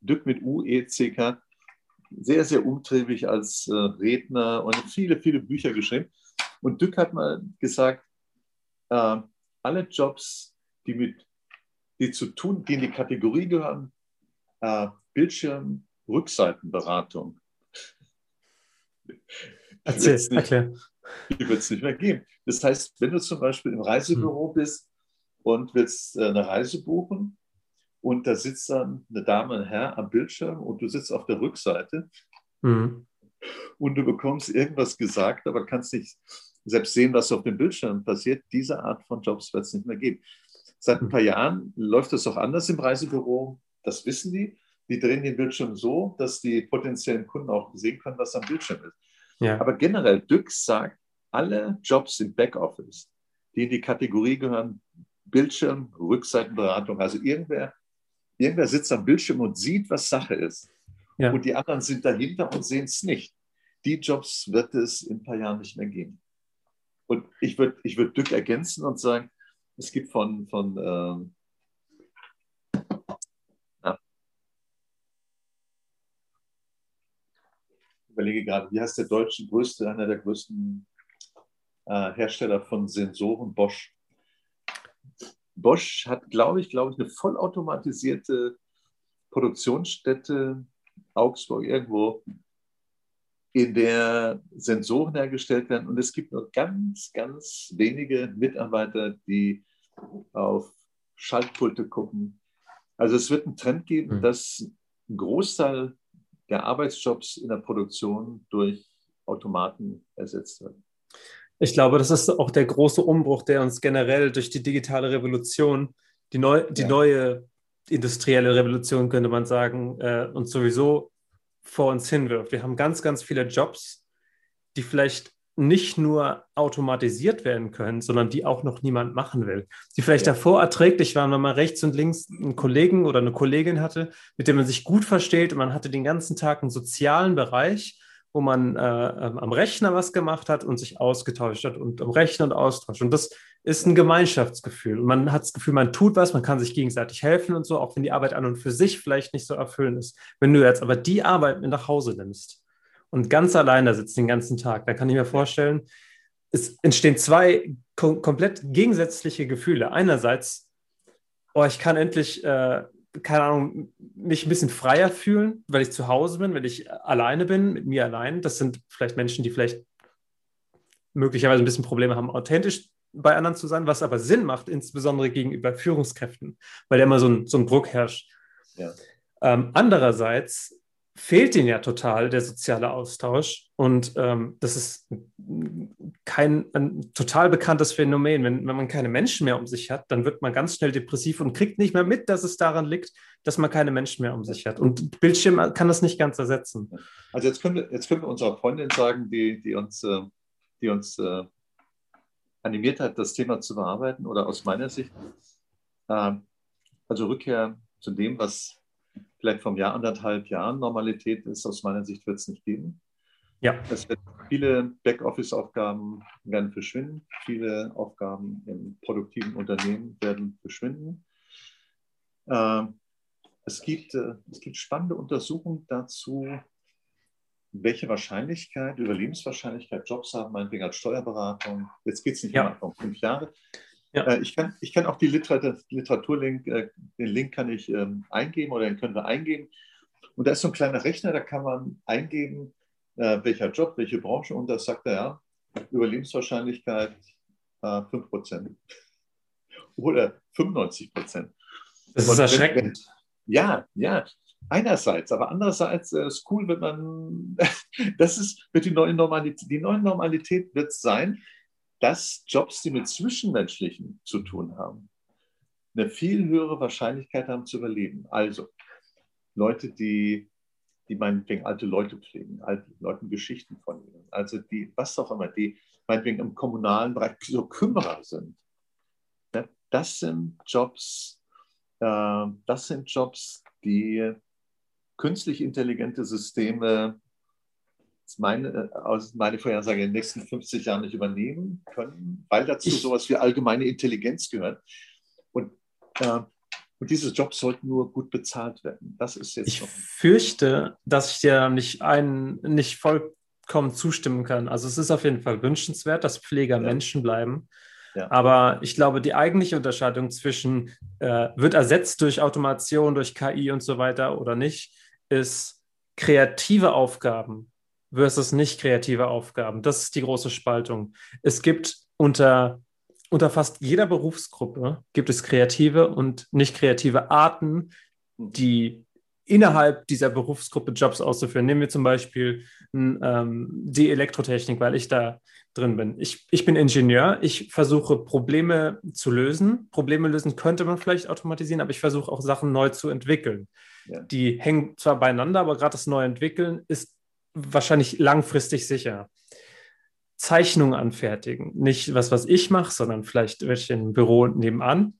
Dück mit U-E-C-K, sehr, sehr umtriebig als äh, Redner und viele, viele Bücher geschrieben. Und Dück hat mal gesagt, äh, alle Jobs, die mit die zu tun, die in die Kategorie gehören, äh, Bildschirm, Rückseitenberatung. Erzähl, nicht, erklär. Die wird es nicht mehr geben. Das heißt, wenn du zum Beispiel im Reisebüro hm. bist und willst äh, eine Reise buchen und da sitzt dann eine Dame, ein Herr am Bildschirm und du sitzt auf der Rückseite hm. und du bekommst irgendwas gesagt, aber kannst nicht selbst sehen, was auf dem Bildschirm passiert, diese Art von Jobs wird es nicht mehr geben. Seit ein paar Jahren läuft es auch anders im Reisebüro, das wissen die. Die drehen den Bildschirm so, dass die potenziellen Kunden auch sehen können, was am Bildschirm ist. Ja. Aber generell, Düx sagt, alle Jobs im Backoffice, die in die Kategorie gehören, Bildschirm, Rückseitenberatung, also irgendwer, irgendwer sitzt am Bildschirm und sieht, was Sache ist. Ja. Und die anderen sind dahinter und sehen es nicht. Die Jobs wird es in ein paar Jahren nicht mehr geben. Und ich würde ich würd Dück ergänzen und sagen, es gibt von, von ähm, ja. ich überlege gerade, wie heißt der deutsche größte, einer der größten äh, Hersteller von Sensoren, Bosch. Bosch hat, glaube ich, glaube ich, eine vollautomatisierte Produktionsstätte Augsburg irgendwo in der Sensoren hergestellt werden. Und es gibt nur ganz, ganz wenige Mitarbeiter, die auf Schaltpulte gucken. Also es wird einen Trend geben, mhm. dass ein Großteil der Arbeitsjobs in der Produktion durch Automaten ersetzt wird. Ich glaube, das ist auch der große Umbruch, der uns generell durch die digitale Revolution, die, neu, die ja. neue industrielle Revolution, könnte man sagen, äh, uns sowieso vor uns hinwirft. Wir haben ganz, ganz viele Jobs, die vielleicht nicht nur automatisiert werden können, sondern die auch noch niemand machen will. Die vielleicht ja. davor erträglich waren, wenn man rechts und links einen Kollegen oder eine Kollegin hatte, mit dem man sich gut versteht und man hatte den ganzen Tag einen sozialen Bereich, wo man äh, ähm, am Rechner was gemacht hat und sich ausgetauscht hat und am Rechner und austauscht. Und das ist ein Gemeinschaftsgefühl. Und man hat das Gefühl, man tut was, man kann sich gegenseitig helfen und so, auch wenn die Arbeit an und für sich vielleicht nicht so erfüllend ist. Wenn du jetzt aber die Arbeit mit nach Hause nimmst und ganz allein da sitzt den ganzen Tag, dann kann ich mir vorstellen, es entstehen zwei kom komplett gegensätzliche Gefühle. Einerseits, oh, ich kann endlich, äh, keine Ahnung, mich ein bisschen freier fühlen, weil ich zu Hause bin, weil ich alleine bin, mit mir allein. Das sind vielleicht Menschen, die vielleicht möglicherweise ein bisschen Probleme haben, authentisch bei anderen zu sein, was aber Sinn macht, insbesondere gegenüber Führungskräften, weil da immer so ein, so ein Druck herrscht. Ja. Ähm, andererseits fehlt ihnen ja total der soziale Austausch und ähm, das ist kein ein total bekanntes Phänomen. Wenn, wenn man keine Menschen mehr um sich hat, dann wird man ganz schnell depressiv und kriegt nicht mehr mit, dass es daran liegt, dass man keine Menschen mehr um sich hat. Und Bildschirm kann das nicht ganz ersetzen. Also jetzt können wir, jetzt können wir unserer Freundin sagen, die, die uns, äh, die uns äh, animiert hat, das Thema zu bearbeiten oder aus meiner Sicht. Ähm, also Rückkehr zu dem, was vielleicht vom Jahr anderthalb Jahren Normalität ist, aus meiner Sicht wird es nicht geben. Ja. Es wird viele Backoffice-Aufgaben werden verschwinden, viele Aufgaben im produktiven Unternehmen werden verschwinden. Ähm, es, gibt, äh, es gibt spannende Untersuchungen dazu, welche Wahrscheinlichkeit, Überlebenswahrscheinlichkeit Jobs haben, meinetwegen als Steuerberatung. Jetzt geht es nicht ja. um fünf Jahre. Ja. Äh, ich, kann, ich kann auch die Literatur, Literaturlink, äh, den Link kann ich ähm, eingeben oder den können wir eingeben. Und da ist so ein kleiner Rechner, da kann man eingeben, äh, welcher Job, welche Branche. Und da sagt er ja, Überlebenswahrscheinlichkeit äh, 5% oder 95%. Das ist erschreckend. ja, ja einerseits, aber andererseits äh, ist cool, wenn man, das ist, wird die neue Normalität, die neue Normalität wird sein, dass Jobs, die mit Zwischenmenschlichen zu tun haben, eine viel höhere Wahrscheinlichkeit haben zu überleben. Also Leute, die, die meinetwegen alte Leute pflegen, alten Leuten Geschichten von ihnen, also die, was auch immer, die meinetwegen im kommunalen Bereich so Kümmerer sind. Das sind Jobs, äh, das sind Jobs, die künstlich intelligente Systeme meine, aus meine Vorhersage in den nächsten 50 Jahren nicht übernehmen können, weil dazu ich, sowas wie allgemeine Intelligenz gehört. Und, äh, und diese Jobs sollten nur gut bezahlt werden. Das ist jetzt. Ich fürchte, dass ich dir nicht, ein, nicht vollkommen zustimmen kann. Also es ist auf jeden Fall wünschenswert, dass Pfleger ja. Menschen bleiben. Ja. Aber ich glaube, die eigentliche Unterscheidung zwischen äh, wird ersetzt durch Automation, durch KI und so weiter oder nicht, ist kreative Aufgaben versus nicht kreative Aufgaben. Das ist die große Spaltung. Es gibt unter, unter fast jeder Berufsgruppe gibt es kreative und nicht kreative Arten, die innerhalb dieser Berufsgruppe Jobs auszuführen. Nehmen wir zum Beispiel ähm, die Elektrotechnik, weil ich da drin bin. Ich, ich bin Ingenieur, ich versuche Probleme zu lösen. Probleme lösen könnte man vielleicht automatisieren, aber ich versuche auch Sachen neu zu entwickeln. Ja. Die hängen zwar beieinander, aber gerade das Neuentwickeln ist wahrscheinlich langfristig sicher. Zeichnung anfertigen, nicht was, was ich mache, sondern vielleicht welche im Büro nebenan.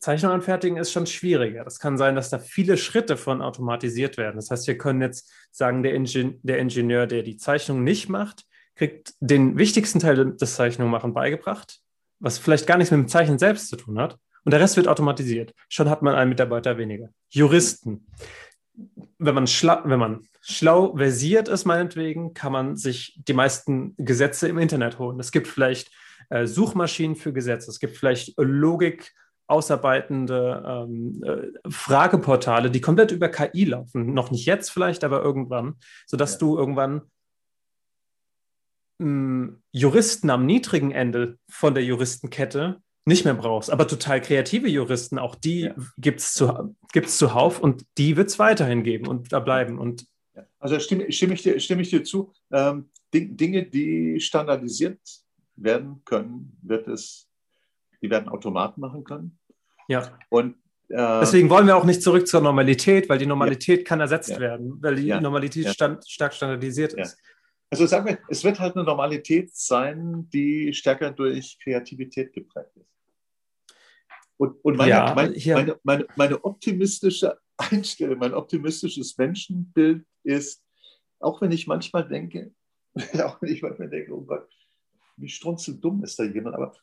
Zeichnung anfertigen ist schon schwieriger. Das kann sein, dass da viele Schritte von automatisiert werden. Das heißt, wir können jetzt sagen, der, Ingen der Ingenieur, der die Zeichnung nicht macht, kriegt den wichtigsten Teil des Zeichnungmachen beigebracht, was vielleicht gar nichts mit dem Zeichnen selbst zu tun hat. Und der Rest wird automatisiert. Schon hat man einen Mitarbeiter weniger. Juristen. Wenn man, wenn man schlau versiert ist, meinetwegen, kann man sich die meisten Gesetze im Internet holen. Es gibt vielleicht äh, Suchmaschinen für Gesetze, es gibt vielleicht Logik ausarbeitende ähm, äh, Frageportale, die komplett über KI laufen. Noch nicht jetzt vielleicht, aber irgendwann, sodass ja. du irgendwann mh, hm, Juristen am niedrigen Ende von der Juristenkette nicht mehr brauchst. Aber total kreative Juristen, auch die ja. gibt es zu, gibt's zuhauf und die wird es weiterhin geben und da bleiben. Und also stimme, stimme, ich, dir, stimme ich dir zu. Ähm, Dinge, die standardisiert werden können, wird es, die werden Automaten machen können. Ja. Und äh, Deswegen wollen wir auch nicht zurück zur Normalität, weil die Normalität ja. kann ersetzt ja. werden, weil die ja. Normalität stand, stark standardisiert ist. Also sagen wir, es wird halt eine Normalität sein, die stärker durch Kreativität geprägt ist. Und, und meine, meine, meine, meine, meine optimistische Einstellung, mein optimistisches Menschenbild ist, auch wenn ich manchmal denke, auch wenn ich manchmal denke, oh Gott, wie strunzeldumm ist da jemand, aber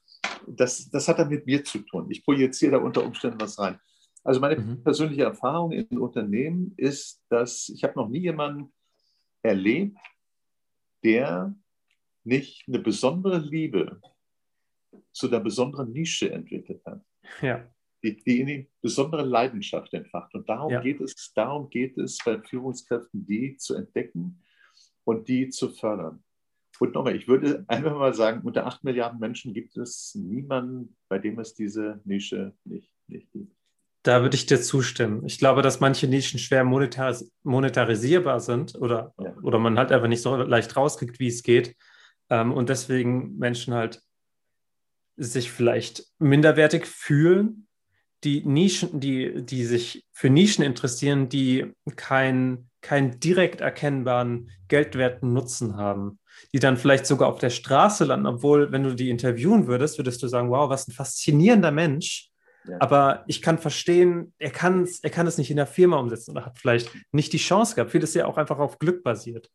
das, das hat dann mit mir zu tun. Ich projiziere da unter Umständen was rein. Also meine mhm. persönliche Erfahrung in Unternehmen ist, dass ich habe noch nie jemanden erlebt, der nicht eine besondere Liebe zu einer besonderen Nische entwickelt hat. Ja. Die, die in die besondere Leidenschaft entfacht. Und darum, ja. geht es, darum geht es bei Führungskräften, die zu entdecken und die zu fördern. Und nochmal, ich würde einfach mal sagen, unter acht Milliarden Menschen gibt es niemanden, bei dem es diese Nische nicht, nicht gibt. Da würde ich dir zustimmen. Ich glaube, dass manche Nischen schwer monetaris monetarisierbar sind oder, ja. oder man halt einfach nicht so leicht rauskriegt, wie es geht. Ähm, und deswegen Menschen halt sich vielleicht minderwertig fühlen, die Nischen, die, die sich für Nischen interessieren, die keinen kein direkt erkennbaren geldwerten Nutzen haben, die dann vielleicht sogar auf der Straße landen, obwohl, wenn du die interviewen würdest, würdest du sagen, wow, was ein faszinierender Mensch. Ja. Aber ich kann verstehen, er kann, er kann es nicht in der Firma umsetzen oder hat vielleicht nicht die Chance gehabt. Vieles ist ja auch einfach auf Glück basiert.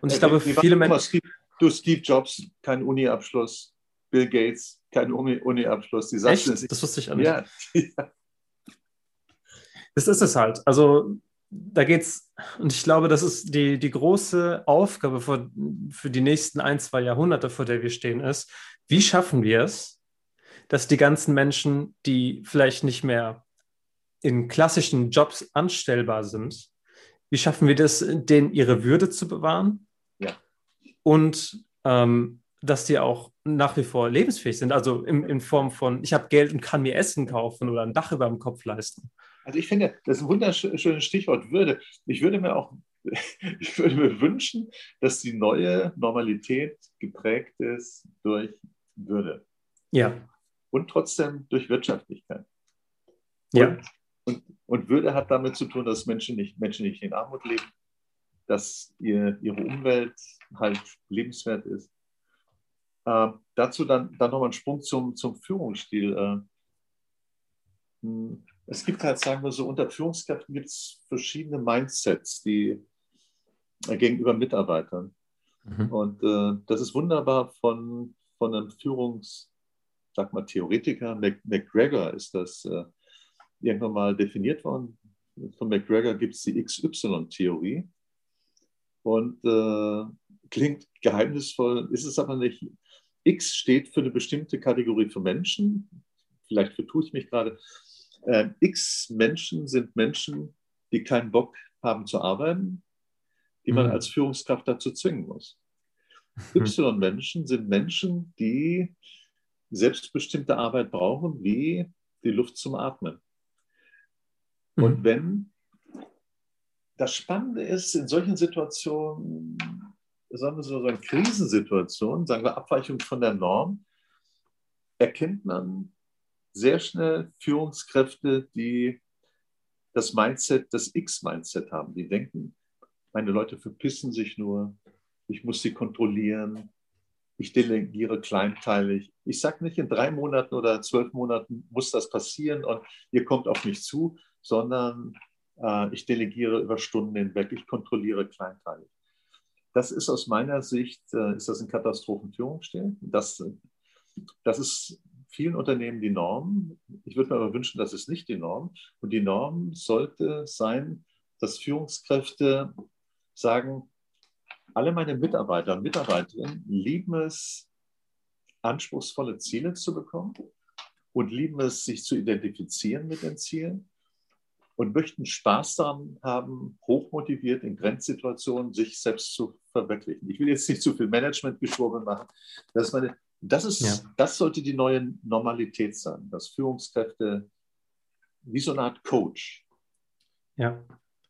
Und ich ja, glaube, viele Menschen. Du, Steve Jobs, kein Uni-Abschluss. Bill Gates, kein Uni-Abschluss. Die Echt? Es, das wusste ich auch nicht. Ja. das ist es halt. Also da geht's, und ich glaube, das ist die, die große Aufgabe für, für die nächsten ein, zwei Jahrhunderte, vor der wir stehen, ist, wie schaffen wir es, dass die ganzen Menschen, die vielleicht nicht mehr in klassischen Jobs anstellbar sind, wie schaffen wir das, denen ihre Würde zu bewahren? Ja und ähm, dass die auch nach wie vor lebensfähig sind. Also in, in Form von, ich habe Geld und kann mir Essen kaufen oder ein Dach über dem Kopf leisten. Also ich finde, das ist ein wunderschönes Stichwort Würde. Ich würde mir auch, ich würde mir wünschen, dass die neue Normalität geprägt ist durch Würde. Ja. Und trotzdem durch Wirtschaftlichkeit. Ja. Und, und, und Würde hat damit zu tun, dass Menschen nicht, Menschen nicht in Armut leben, dass ihr, ihre Umwelt halt lebenswert ist. Äh, dazu dann, dann nochmal ein Sprung zum, zum Führungsstil. Äh, hm, es gibt halt, sagen wir so, unter Führungskräften gibt es verschiedene Mindsets, die äh, gegenüber Mitarbeitern. Mhm. Und äh, das ist wunderbar von, von einem Führungs, sag mal, Theoretiker, Mac, McGregor ist das äh, irgendwann mal definiert worden. Von McGregor gibt es die XY-Theorie und äh, klingt geheimnisvoll, ist es aber nicht. X steht für eine bestimmte Kategorie von Menschen. Vielleicht vertue ich mich gerade. Äh, X Menschen sind Menschen, die keinen Bock haben zu arbeiten, die man mhm. als Führungskraft dazu zwingen muss. Y Menschen sind Menschen, die selbstbestimmte Arbeit brauchen, wie die Luft zum Atmen. Und mhm. wenn das Spannende ist, in solchen Situationen, sagen wir so, in Krisensituationen, sagen wir Abweichung von der Norm, erkennt man sehr schnell Führungskräfte, die das Mindset, das X-Mindset haben. Die denken, meine Leute verpissen sich nur, ich muss sie kontrollieren, ich delegiere kleinteilig. Ich sage nicht, in drei Monaten oder zwölf Monaten muss das passieren und ihr kommt auf mich zu, sondern äh, ich delegiere über Stunden hinweg, ich kontrolliere kleinteilig. Das ist aus meiner Sicht, äh, ist das ein Katastrophenführungsstil. Das, das ist vielen Unternehmen die Norm. Ich würde mir aber wünschen, das ist nicht die Norm. Und die Norm sollte sein, dass Führungskräfte sagen, alle meine Mitarbeiter und Mitarbeiterinnen lieben es, anspruchsvolle Ziele zu bekommen und lieben es, sich zu identifizieren mit den Zielen und möchten Spaß daran haben, hochmotiviert in Grenzsituationen sich selbst zu verwirklichen. Ich will jetzt nicht zu viel Management-Geschwurbel machen. Das, meine, das, ist, ja. das sollte die neue Normalität sein, dass Führungskräfte wie so eine Art Coach. Ja,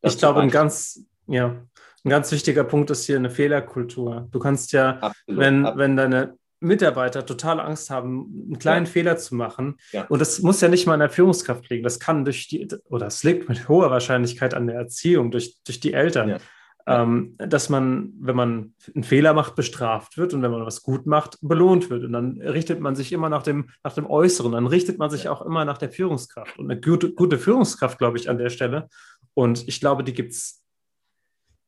ich glaube, ein ganz, ja, ein ganz wichtiger Punkt ist hier eine Fehlerkultur. Du kannst ja, absolut, wenn, absolut. wenn deine Mitarbeiter total Angst haben, einen kleinen ja. Fehler zu machen. Ja. Und das muss ja nicht mal an der Führungskraft liegen. Das kann durch die, oder es liegt mit hoher Wahrscheinlichkeit an der Erziehung, durch, durch die Eltern. Ja. Ähm, dass man, wenn man einen Fehler macht, bestraft wird und wenn man was gut macht, belohnt wird. Und dann richtet man sich immer nach dem, nach dem Äußeren, dann richtet man sich auch immer nach der Führungskraft. Und eine gute, gute Führungskraft, glaube ich, an der Stelle. Und ich glaube, die gibt es,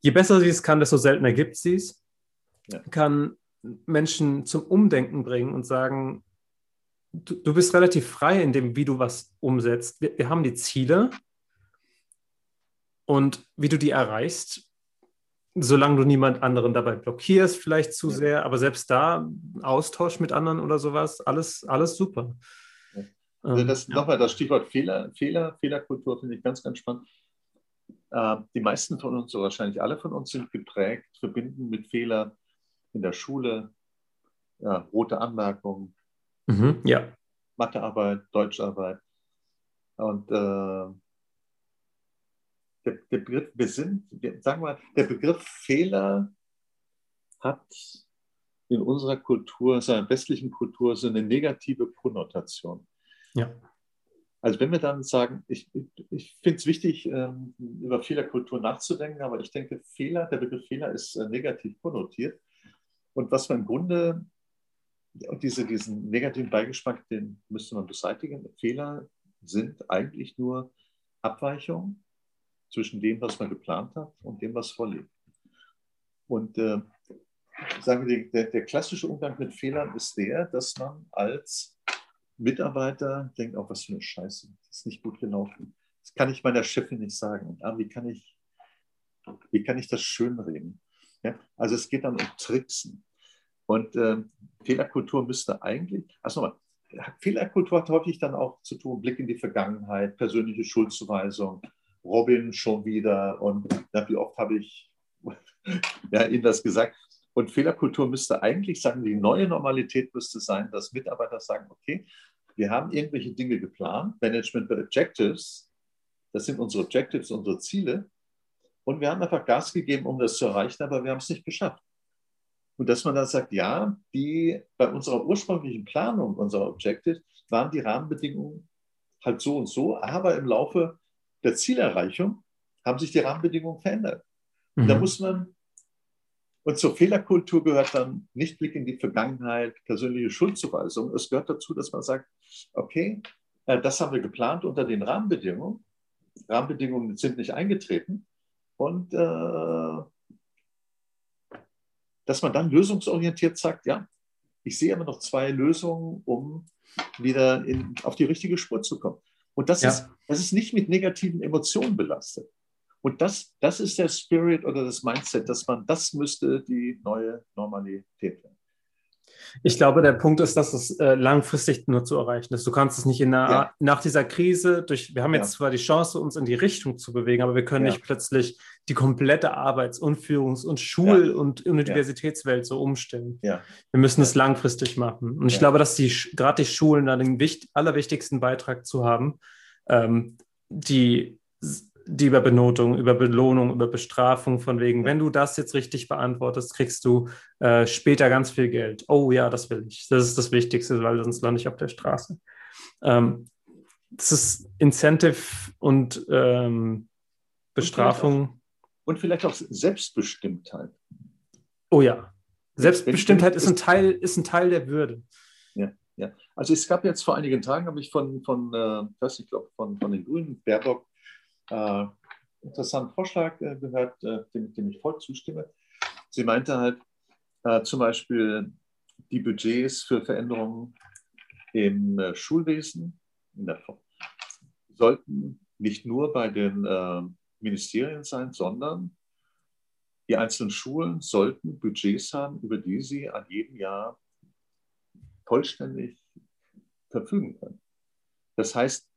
je besser sie es kann, desto seltener gibt sie es, kann Menschen zum Umdenken bringen und sagen, du, du bist relativ frei in dem, wie du was umsetzt. Wir, wir haben die Ziele und wie du die erreichst, solange du niemand anderen dabei blockierst, vielleicht zu ja. sehr, aber selbst da Austausch mit anderen oder sowas, alles, alles super. Ja. Also das, ähm, Nochmal das Stichwort Fehler, Fehler, Fehlerkultur finde ich ganz, ganz spannend. Äh, die meisten von uns, oder wahrscheinlich alle von uns, sind geprägt, verbinden mit Fehler in der Schule, ja, rote Anmerkungen, mhm, ja. Mathearbeit, Deutscharbeit. Und äh, der, der, Begriff, wir sind, wir, sagen wir, der Begriff Fehler hat in unserer Kultur, seiner westlichen Kultur, so eine negative Konnotation. Ja. Also wenn wir dann sagen, ich, ich finde es wichtig, ähm, über Fehlerkultur nachzudenken, aber ich denke, Fehler, der Begriff Fehler ist äh, negativ konnotiert. Und was man im Grunde, diese, diesen negativen Beigeschmack, den müsste man beseitigen. Fehler sind eigentlich nur Abweichungen zwischen dem, was man geplant hat und dem, was vorliegt. Und äh, sagen wir, der, der klassische Umgang mit Fehlern ist der, dass man als Mitarbeiter denkt, oh, was für eine Scheiße, das ist nicht gut gelaufen. Das kann ich meiner Chefin nicht sagen. Ah, wie, kann ich, wie kann ich das schönreden? Ja? Also es geht dann um Tricksen. Und äh, Fehlerkultur müsste eigentlich, also nochmal, Fehlerkultur hat häufig dann auch zu tun, Blick in die Vergangenheit, persönliche Schuldzuweisung, Robin schon wieder und ja, wie oft habe ich ja, Ihnen das gesagt. Und Fehlerkultur müsste eigentlich sagen, die neue Normalität müsste sein, dass Mitarbeiter sagen, okay, wir haben irgendwelche Dinge geplant, Management Objectives, das sind unsere Objectives, unsere Ziele. Und wir haben einfach Gas gegeben, um das zu erreichen, aber wir haben es nicht geschafft. Und dass man dann sagt, ja, die, bei unserer ursprünglichen Planung unserer Objectives waren die Rahmenbedingungen halt so und so, aber im Laufe der Zielerreichung haben sich die Rahmenbedingungen verändert. Mhm. Da muss man, und zur Fehlerkultur gehört dann nicht Blick in die Vergangenheit, persönliche Schuldzuweisung. Es gehört dazu, dass man sagt, okay, äh, das haben wir geplant unter den Rahmenbedingungen. Rahmenbedingungen sind nicht eingetreten. Und äh, dass man dann lösungsorientiert sagt, ja, ich sehe aber noch zwei Lösungen, um wieder in, auf die richtige Spur zu kommen. Und das, ja. ist, das ist nicht mit negativen Emotionen belastet. Und das, das ist der Spirit oder das Mindset, dass man, das müsste die neue Normalität werden. Ich glaube, der Punkt ist, dass es äh, langfristig nur zu erreichen ist. Du kannst es nicht in der, ja. nach dieser Krise durch, wir haben jetzt ja. zwar die Chance, uns in die Richtung zu bewegen, aber wir können ja. nicht plötzlich die komplette Arbeits- und Führungs- und Schul- und Universitätswelt so umstellen. Wir müssen es langfristig machen. Und ich glaube, dass die gerade die Schulen da den wichtig, allerwichtigsten Beitrag zu haben, ähm, die die über Benotung, über Belohnung, über Bestrafung, von wegen, wenn du das jetzt richtig beantwortest, kriegst du äh, später ganz viel Geld. Oh ja, das will ich. Das ist das Wichtigste, weil sonst lande ich auf der Straße. Ähm, das ist Incentive und ähm, Bestrafung. Und vielleicht, auch, und vielleicht auch Selbstbestimmtheit. Oh ja. Selbstbestimmtheit ist ein Teil, ist ein Teil der Würde. Ja, ja. Also es gab jetzt vor einigen Tagen, habe ich von, von äh, ich glaube, von, von den Grünen, Baerbock, äh, interessanten Vorschlag äh, gehört, äh, dem, dem, ich voll zustimme. Sie meinte halt äh, zum Beispiel die Budgets für Veränderungen im äh, Schulwesen sollten nicht nur bei den äh, Ministerien sein, sondern die einzelnen Schulen sollten Budgets haben, über die sie an jedem Jahr vollständig verfügen können. Das heißt,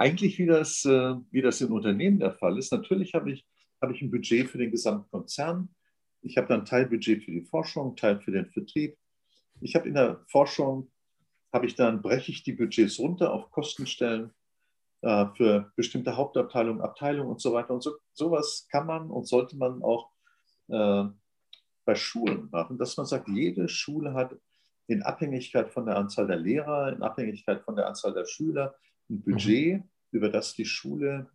eigentlich wie das, äh, wie das in Unternehmen der Fall ist. Natürlich habe ich, habe ich ein Budget für den gesamten Konzern. Ich habe dann Teilbudget für die Forschung, Teil für den Vertrieb. Ich habe in der Forschung, habe ich dann, breche ich die Budgets runter auf Kostenstellen äh, für bestimmte Hauptabteilungen, Abteilungen und so weiter. Und so, sowas kann man und sollte man auch äh, bei Schulen machen, dass man sagt, jede Schule hat in Abhängigkeit von der Anzahl der Lehrer, in Abhängigkeit von der Anzahl der Schüler, ein mhm. Budget. Über das die Schule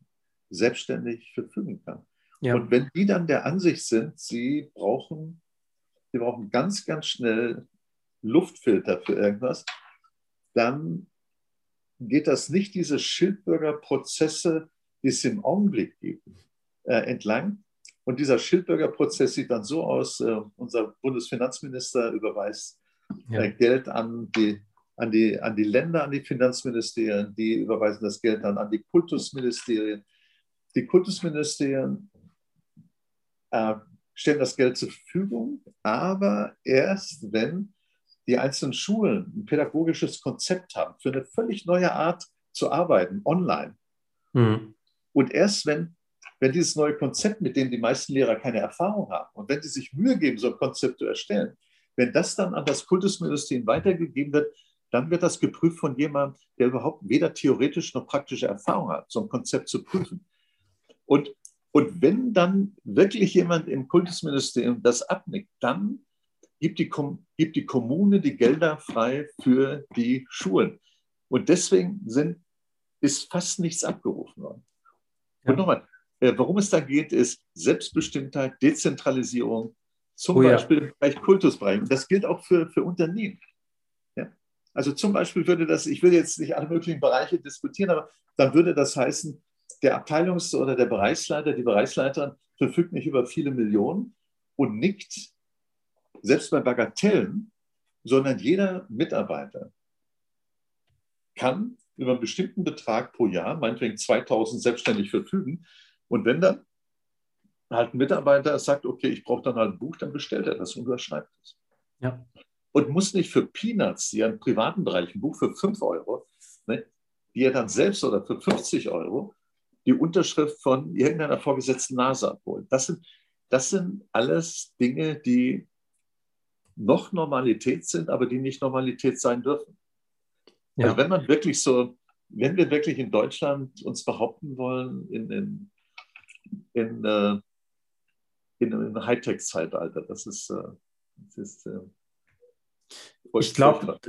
selbstständig verfügen kann. Ja. Und wenn die dann der Ansicht sind, sie brauchen, sie brauchen ganz, ganz schnell Luftfilter für irgendwas, dann geht das nicht diese Schildbürgerprozesse, die es im Augenblick gibt, äh, entlang, Und dieser Schildbürgerprozess sieht dann so aus, äh, unser Bundesfinanzminister überweist ja. äh, Geld an die, an, die, an die Länder, an die Finanzministerien, die überweisen das Geld dann an die Kultusministerien. Die Kultusministerien äh, stellen das Geld zur Verfügung, aber erst wenn die einzelnen Schulen ein pädagogisches Konzept haben für eine völlig neue Art zu arbeiten, online. Mhm. Und erst wenn, wenn dieses neue Konzept, mit dem die meisten Lehrer keine Erfahrung haben, und wenn sie sich Mühe geben, so ein Konzept zu erstellen, wenn das dann an das Kultusministerium weitergegeben wird, dann wird das geprüft von jemandem, der überhaupt weder theoretisch noch praktische Erfahrung hat, so ein Konzept zu prüfen. Und, und wenn dann wirklich jemand im Kultusministerium das abnickt, dann gibt die, gibt die Kommune die Gelder frei für die Schulen. Und deswegen sind, ist fast nichts abgerufen worden. Ja. Und nochmal, äh, worum es da geht, ist Selbstbestimmtheit, Dezentralisierung, zum oh, Beispiel ja. im Bereich Kultusbereich. Und das gilt auch für, für Unternehmen. Also zum Beispiel würde das, ich will jetzt nicht alle möglichen Bereiche diskutieren, aber dann würde das heißen, der Abteilungs- oder der Bereichsleiter, die Bereichsleiterin verfügt nicht über viele Millionen und nickt selbst bei Bagatellen, sondern jeder Mitarbeiter kann über einen bestimmten Betrag pro Jahr, meinetwegen 2000, selbstständig verfügen. Und wenn dann halt ein Mitarbeiter sagt, okay, ich brauche dann halt ein Buch, dann bestellt er das und unterschreibt es. Ja. Und muss nicht für Peanuts, die ja im privaten Bereich ein Buch für 5 Euro, ne, die er dann selbst oder für 50 Euro die Unterschrift von irgendeiner vorgesetzten Nase abholen. Das sind, das sind alles Dinge, die noch Normalität sind, aber die nicht Normalität sein dürfen. Ja. Also wenn man wirklich so, wenn wir wirklich in Deutschland uns behaupten wollen in, in, in, äh, in einem Hightech-Zeitalter, das ist, äh, das ist äh, ich glaube,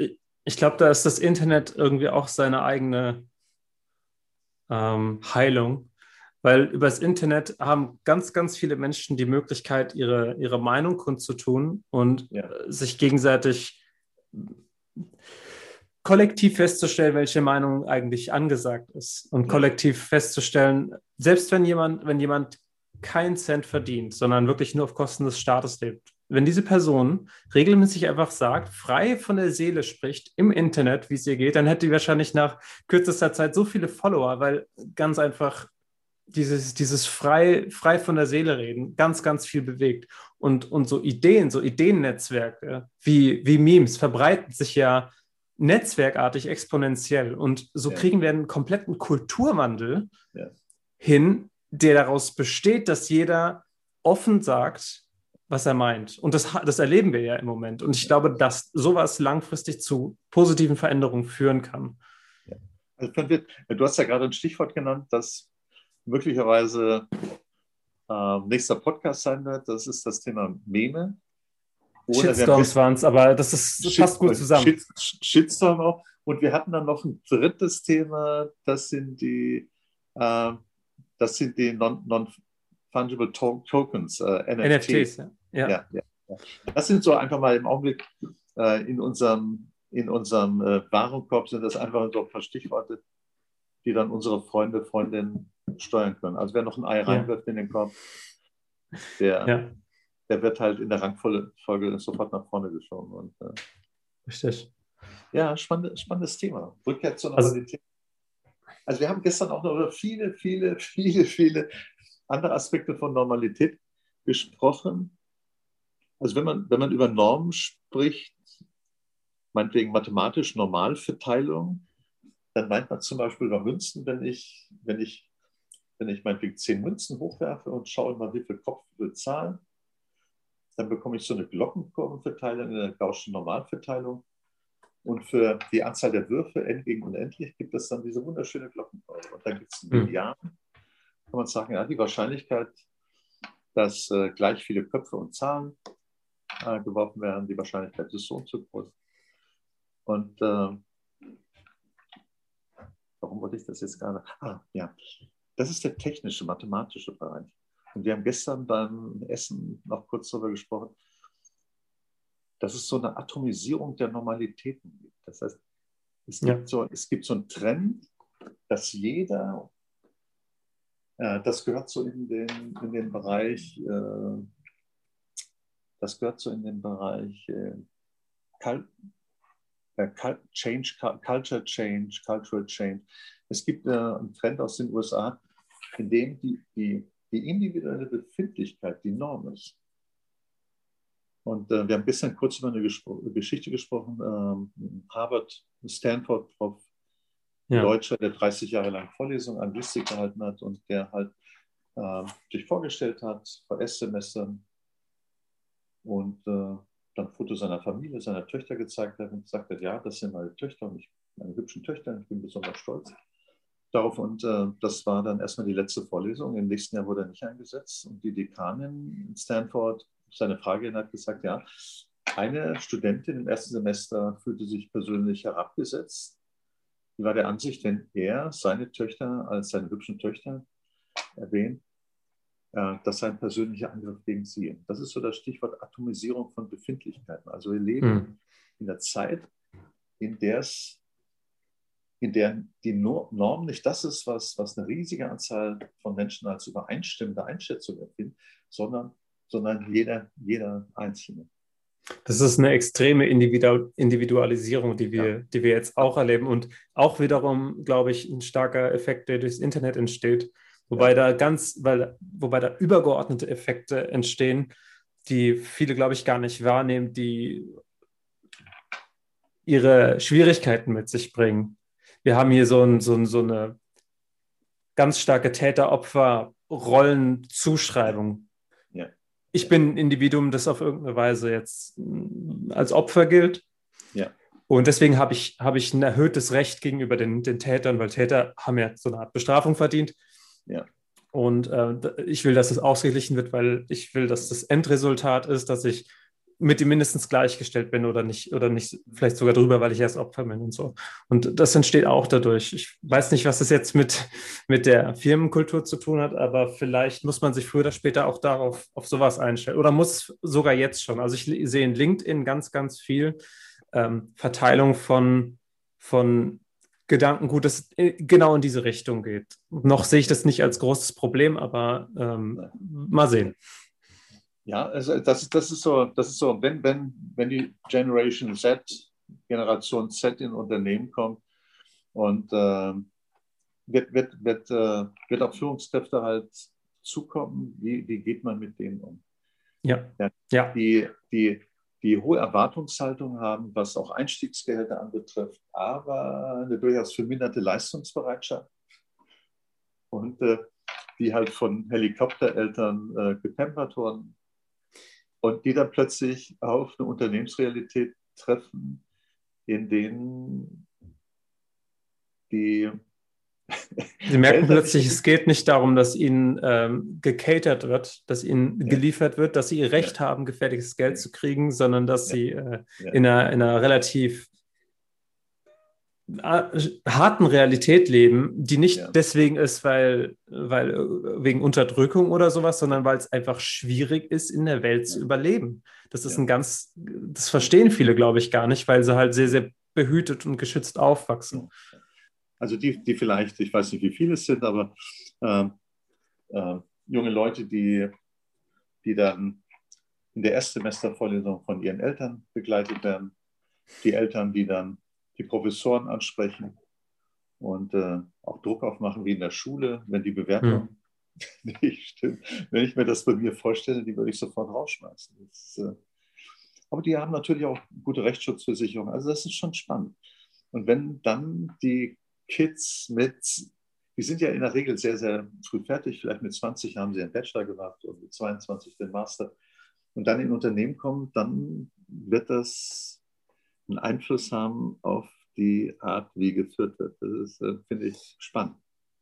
ich glaube, da ist das Internet irgendwie auch seine eigene ähm, Heilung. Weil übers Internet haben ganz, ganz viele Menschen die Möglichkeit, ihre, ihre Meinung kundzutun und ja. sich gegenseitig kollektiv festzustellen, welche Meinung eigentlich angesagt ist. Und kollektiv festzustellen, selbst wenn jemand, wenn jemand keinen Cent verdient, sondern wirklich nur auf Kosten des Staates lebt, wenn diese Person regelmäßig einfach sagt, frei von der Seele spricht im Internet, wie es ihr geht, dann hätte die wahrscheinlich nach kürzester Zeit so viele Follower, weil ganz einfach dieses, dieses frei, frei von der Seele reden ganz, ganz viel bewegt. Und, und so Ideen, so Ideennetzwerke wie, wie Memes verbreiten sich ja netzwerkartig exponentiell. Und so ja. kriegen wir einen kompletten Kulturwandel ja. hin, der daraus besteht, dass jeder offen sagt, was er meint. Und das, das erleben wir ja im Moment. Und ich glaube, dass sowas langfristig zu positiven Veränderungen führen kann. Ja. Also, du hast ja gerade ein Stichwort genannt, das möglicherweise äh, nächster Podcast sein wird. Das ist das Thema Meme. Shitstorms waren es, aber das ist, Shit, passt gut zusammen. Shit, Shitstorm auch. Und wir hatten dann noch ein drittes Thema, das sind die, äh, das sind die Non-Fungible -Non Tokens, äh, NFTs. NFTs ja. Ja. Ja, ja. Das sind so einfach mal im Augenblick äh, in unserem, in unserem äh, Warenkorb sind das einfach so ein paar Stichworte, die dann unsere Freunde, Freundinnen steuern können. Also wer noch ein Ei reinwirft in den Korb, der, der wird halt in der Rangfolge sofort nach vorne geschoben. Und, äh, Richtig. Ja, spannend, spannendes Thema. Rückkehr zur also Normalität. Also, also wir haben gestern auch noch über viele, viele, viele, viele andere Aspekte von Normalität gesprochen. Also wenn man, wenn man über Normen spricht, meinetwegen mathematisch Normalverteilung, dann meint man zum Beispiel bei Münzen, wenn ich, wenn ich wenn ich meinetwegen zehn Münzen hochwerfe und schaue mal, wie viel Kopf will zahlen, dann bekomme ich so eine Glockenkurvenverteilung, eine Gaußsche Normalverteilung. Und für die Anzahl der Würfe, n gegen unendlich, gibt es dann diese wunderschöne Glockenkurve. Und dann gibt es einen Median. Hm. Kann man sagen, ja, die Wahrscheinlichkeit, dass äh, gleich viele Köpfe und Zahlen äh, geworfen werden, die Wahrscheinlichkeit ist so und so groß. Und äh, warum wollte ich das jetzt gerade? Ah, ja. Das ist der technische, mathematische Bereich. Und wir haben gestern beim Essen noch kurz darüber gesprochen, dass es so eine Atomisierung der Normalitäten gibt. Das heißt, es gibt, ja. so, es gibt so einen Trend, dass jeder das gehört so in den, in den Bereich, äh, das gehört so in den Bereich äh, Change, Culture Change, Cultural Change. Es gibt einen Trend aus den USA, in dem die, die, die individuelle Befindlichkeit die Norm ist. Und äh, wir haben gestern kurz über eine Geschichte gesprochen. Ähm, Harvard, Stanford, Prof. Ja. Deutscher, der 30 Jahre lang Vorlesungen Anglistik gehalten hat und der halt äh, sich vorgestellt hat vor Erstsemestern und äh, dann Fotos seiner Familie, seiner Töchter gezeigt hat und gesagt hat, ja, das sind meine Töchter und ich, meine hübschen Töchter, ich bin besonders stolz darauf. Und äh, das war dann erstmal die letzte Vorlesung. Im nächsten Jahr wurde er nicht eingesetzt und die Dekanin in Stanford seine Frage hat gesagt, ja, eine Studentin im ersten Semester fühlte sich persönlich herabgesetzt. Die war der Ansicht, wenn er seine Töchter als seine hübschen Töchter erwähnt, äh, das sei ein persönlicher Angriff gegen sie. Das ist so das Stichwort Atomisierung von Befindlichkeiten. Also wir leben mhm. in der Zeit, in der es in der die Norm nicht das ist, was, was eine riesige Anzahl von Menschen als übereinstimmende Einschätzung empfinden, sondern, sondern jeder, jeder Einzelne. Das ist eine extreme Individualisierung, die wir, ja. die wir jetzt auch erleben und auch wiederum, glaube ich, ein starker Effekt, der durchs Internet entsteht, wobei ja. da ganz, weil, wobei da übergeordnete Effekte entstehen, die viele, glaube ich, gar nicht wahrnehmen, die ihre Schwierigkeiten mit sich bringen wir haben hier so, ein, so, ein, so eine ganz starke Täter-Opfer-Rollenzuschreibung. Ich bin ein Individuum, das auf irgendeine Weise jetzt mm, als Opfer gilt. Ja. Und deswegen habe ich, hab ich ein erhöhtes Recht gegenüber den, den Tätern, weil Täter haben ja so eine Art Bestrafung verdient. Ja. Und äh, ich will, dass es ausgeglichen wird, weil ich will, dass das Endresultat ist, dass ich mit ihm mindestens gleichgestellt bin oder nicht, oder nicht, vielleicht sogar drüber, weil ich erst Opfer bin und so. Und das entsteht auch dadurch. Ich weiß nicht, was das jetzt mit, mit der Firmenkultur zu tun hat, aber vielleicht muss man sich früher oder später auch darauf, auf sowas einstellen. Oder muss sogar jetzt schon. Also ich sehe in LinkedIn ganz, ganz viel ähm, Verteilung von, von Gedankengut, das genau in diese Richtung geht. Noch sehe ich das nicht als großes Problem, aber ähm, mal sehen. Ja, also das, das, ist so, das ist so, wenn, wenn, wenn die Generation Z, Generation Z in Unternehmen kommt und äh, wird, wird, wird, äh, wird auch Führungskräfte halt zukommen, wie, wie geht man mit denen um? Ja. ja, ja. Die, die, die hohe Erwartungshaltung haben, was auch Einstiegsgehälter anbetrifft, aber eine durchaus verminderte Leistungsbereitschaft. Und äh, die halt von Helikoptereltern äh, gepempert wurden, und die dann plötzlich auf eine Unternehmensrealität treffen, in denen die. Sie merken plötzlich, es geht nicht darum, dass ihnen ähm, gecatert wird, dass ihnen ja. geliefert wird, dass sie ihr Recht ja. haben, gefährliches Geld zu kriegen, sondern dass ja. sie äh, in, einer, in einer relativ harten Realität leben, die nicht ja. deswegen ist, weil, weil äh, wegen Unterdrückung oder sowas, sondern weil es einfach schwierig ist, in der Welt zu überleben. Das ist ja. ein ganz, das verstehen viele, glaube ich, gar nicht, weil sie halt sehr, sehr behütet und geschützt aufwachsen. Also die, die vielleicht, ich weiß nicht, wie viele es sind, aber äh, äh, junge Leute, die, die dann in der Erstsemestervorlesung von ihren Eltern begleitet werden, die Eltern, die dann die Professoren ansprechen und äh, auch Druck aufmachen wie in der Schule, wenn die Bewertung hm. nicht stimmt. Wenn ich mir das bei mir vorstelle, die würde ich sofort rausschmeißen. Das, äh, aber die haben natürlich auch gute Rechtsschutzversicherung. Also das ist schon spannend. Und wenn dann die Kids mit, die sind ja in der Regel sehr, sehr früh fertig, vielleicht mit 20 haben sie einen Bachelor gemacht und mit 22 den Master und dann in Unternehmen kommen, dann wird das einen Einfluss haben auf die Art, wie geführt wird. Das ist, äh, finde ich, spannend.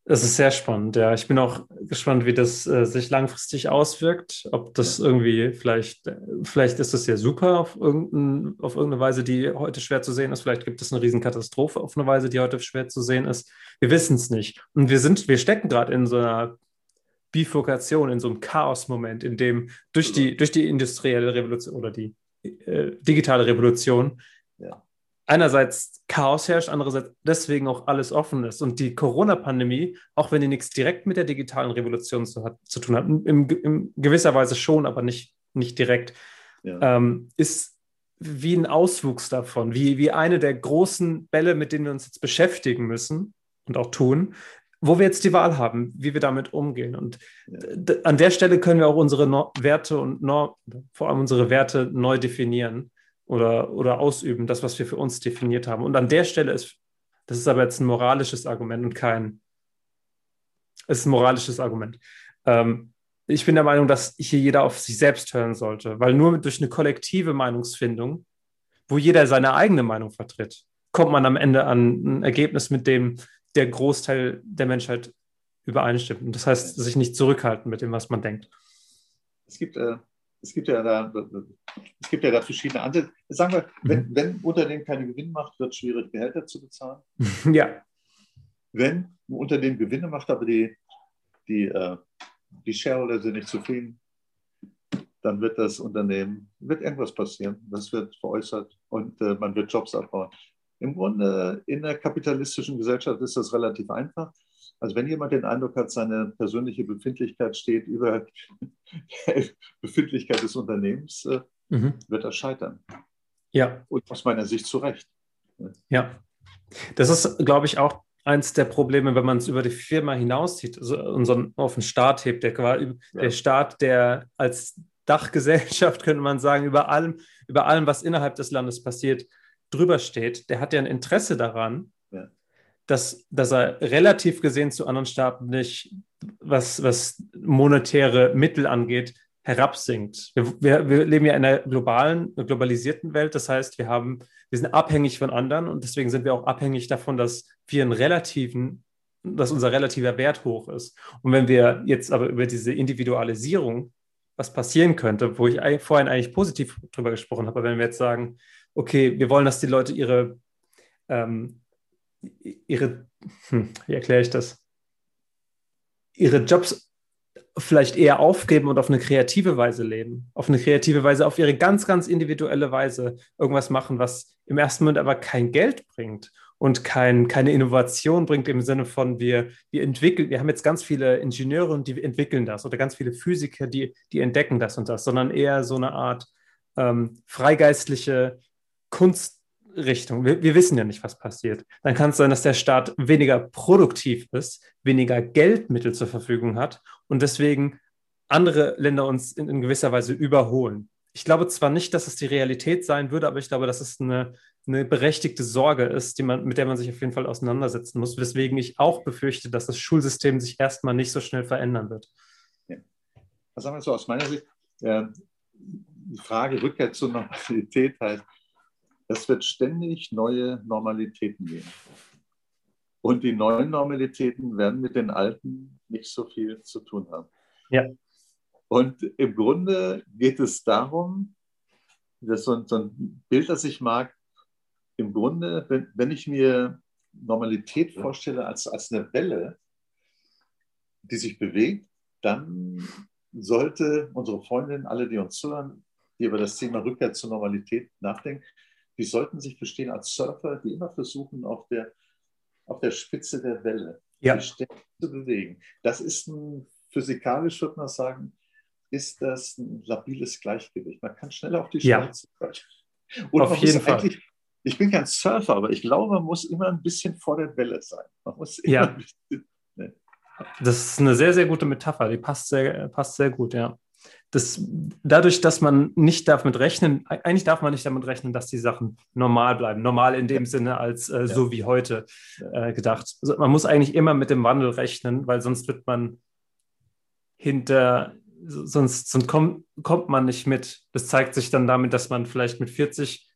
Das ist sehr spannend, ja. Ich bin auch gespannt, wie das äh, sich langfristig auswirkt. Ob das ja. irgendwie vielleicht, äh, vielleicht ist das ja super auf, irgendein, auf irgendeine Weise, die heute schwer zu sehen ist. Vielleicht gibt es eine Riesenkatastrophe auf eine Weise, die heute schwer zu sehen ist. Wir wissen es nicht. Und wir sind, wir stecken gerade in so einer Bifurkation, in so einem Chaos-Moment, in dem durch die, durch die industrielle Revolution oder die äh, digitale Revolution ja. einerseits Chaos herrscht, andererseits deswegen auch alles offen ist. Und die Corona-Pandemie, auch wenn die nichts direkt mit der digitalen Revolution zu, hat, zu tun hat, in, in, gewisser Weise schon, aber nicht, nicht direkt, ja. ähm, ist wie ein Auswuchs davon, wie, wie eine der großen Bälle, mit denen wir uns jetzt beschäftigen müssen und auch tun, wo wir jetzt die Wahl haben, wie wir damit umgehen. Und ja. an der Stelle können wir auch unsere no Werte und no vor allem unsere Werte neu definieren oder, oder ausüben, das, was wir für uns definiert haben. Und an der Stelle ist, das ist aber jetzt ein moralisches Argument und kein, es ist ein moralisches Argument. Ähm, ich bin der Meinung, dass hier jeder auf sich selbst hören sollte, weil nur durch eine kollektive Meinungsfindung, wo jeder seine eigene Meinung vertritt, kommt man am Ende an ein Ergebnis, mit dem der Großteil der Menschheit übereinstimmt. Und das heißt, sich nicht zurückhalten mit dem, was man denkt. Es gibt äh, es gibt ja da, es gibt ja da verschiedene Ansätze. Sagen wir, wenn, mhm. wenn ein Unternehmen keine Gewinn macht, wird es schwierig, Gehälter zu bezahlen. Ja. Wenn ein Unternehmen Gewinne macht, aber die, die, äh, die Shareholder sind nicht zufrieden, dann wird das Unternehmen, wird irgendwas passieren. Das wird veräußert und äh, man wird Jobs abbauen. Im Grunde in der kapitalistischen Gesellschaft ist das relativ einfach. Also wenn jemand den Eindruck hat, seine persönliche Befindlichkeit steht über die Befindlichkeit des Unternehmens, äh, mhm. wird er scheitern. Ja. Und aus meiner Sicht zu Recht. Ja. Das ist, glaube ich, auch eins der Probleme, wenn man es über die Firma hinauszieht also unseren auf den Staat hebt, der, ja. der Staat, der als Dachgesellschaft, könnte man sagen, über allem, über allem, was innerhalb des Landes passiert, drüber steht, der hat ja ein Interesse daran, dass, dass er relativ gesehen zu anderen Staaten nicht, was, was monetäre Mittel angeht, herabsinkt. Wir, wir, wir, leben ja in einer globalen, globalisierten Welt. Das heißt, wir haben, wir sind abhängig von anderen und deswegen sind wir auch abhängig davon, dass wir einen relativen, dass unser relativer Wert hoch ist. Und wenn wir jetzt aber über diese Individualisierung, was passieren könnte, wo ich vorhin eigentlich positiv drüber gesprochen habe, wenn wir jetzt sagen, okay, wir wollen, dass die Leute ihre ähm, ihre, hm, wie erkläre ich das? Ihre Jobs vielleicht eher aufgeben und auf eine kreative Weise leben, auf eine kreative Weise, auf ihre ganz, ganz individuelle Weise irgendwas machen, was im ersten Moment aber kein Geld bringt und kein, keine Innovation bringt im Sinne von wir, wir entwickeln, wir haben jetzt ganz viele Ingenieure und die entwickeln das oder ganz viele Physiker, die, die entdecken das und das, sondern eher so eine Art ähm, freigeistliche Kunst, Richtung. Wir, wir, wissen ja nicht, was passiert. Dann kann es sein, dass der Staat weniger produktiv ist, weniger Geldmittel zur Verfügung hat und deswegen andere Länder uns in, in gewisser Weise überholen. Ich glaube zwar nicht, dass es die Realität sein würde, aber ich glaube, dass es eine, eine berechtigte Sorge ist, man, mit der man sich auf jeden Fall auseinandersetzen muss, weswegen ich auch befürchte, dass das Schulsystem sich erstmal nicht so schnell verändern wird. Ja. Was sagen wir so aus meiner Sicht? Äh, die Frage Rückkehr zur Normalität heißt, es wird ständig neue Normalitäten geben. Und die neuen Normalitäten werden mit den alten nicht so viel zu tun haben. Ja. Und im Grunde geht es darum, das ist so ein, so ein Bild, das ich mag, im Grunde, wenn, wenn ich mir Normalität vorstelle als, als eine Welle, die sich bewegt, dann sollte unsere Freundin, alle, die uns zuhören, die über das Thema Rückkehr zur Normalität nachdenken, die sollten sich verstehen als Surfer, die immer versuchen, auf der, auf der Spitze der Welle ja. zu bewegen. Das ist ein, physikalisch, würde man sagen, ist das ein labiles Gleichgewicht. Man kann schnell auf die Schnauze ja. Und auf jeden Fall. Ich bin kein Surfer, aber ich glaube, man muss immer ein bisschen vor der Welle sein. Man muss immer ja. Bisschen, ne. Das ist eine sehr, sehr gute Metapher. Die passt sehr, passt sehr gut, ja das, dadurch, dass man nicht damit rechnen, eigentlich darf man nicht damit rechnen, dass die Sachen normal bleiben. Normal in dem Sinne als äh, ja. so wie heute äh, gedacht. Also man muss eigentlich immer mit dem Wandel rechnen, weil sonst wird man hinter, sonst, sonst kommt, kommt man nicht mit. Das zeigt sich dann damit, dass man vielleicht mit 40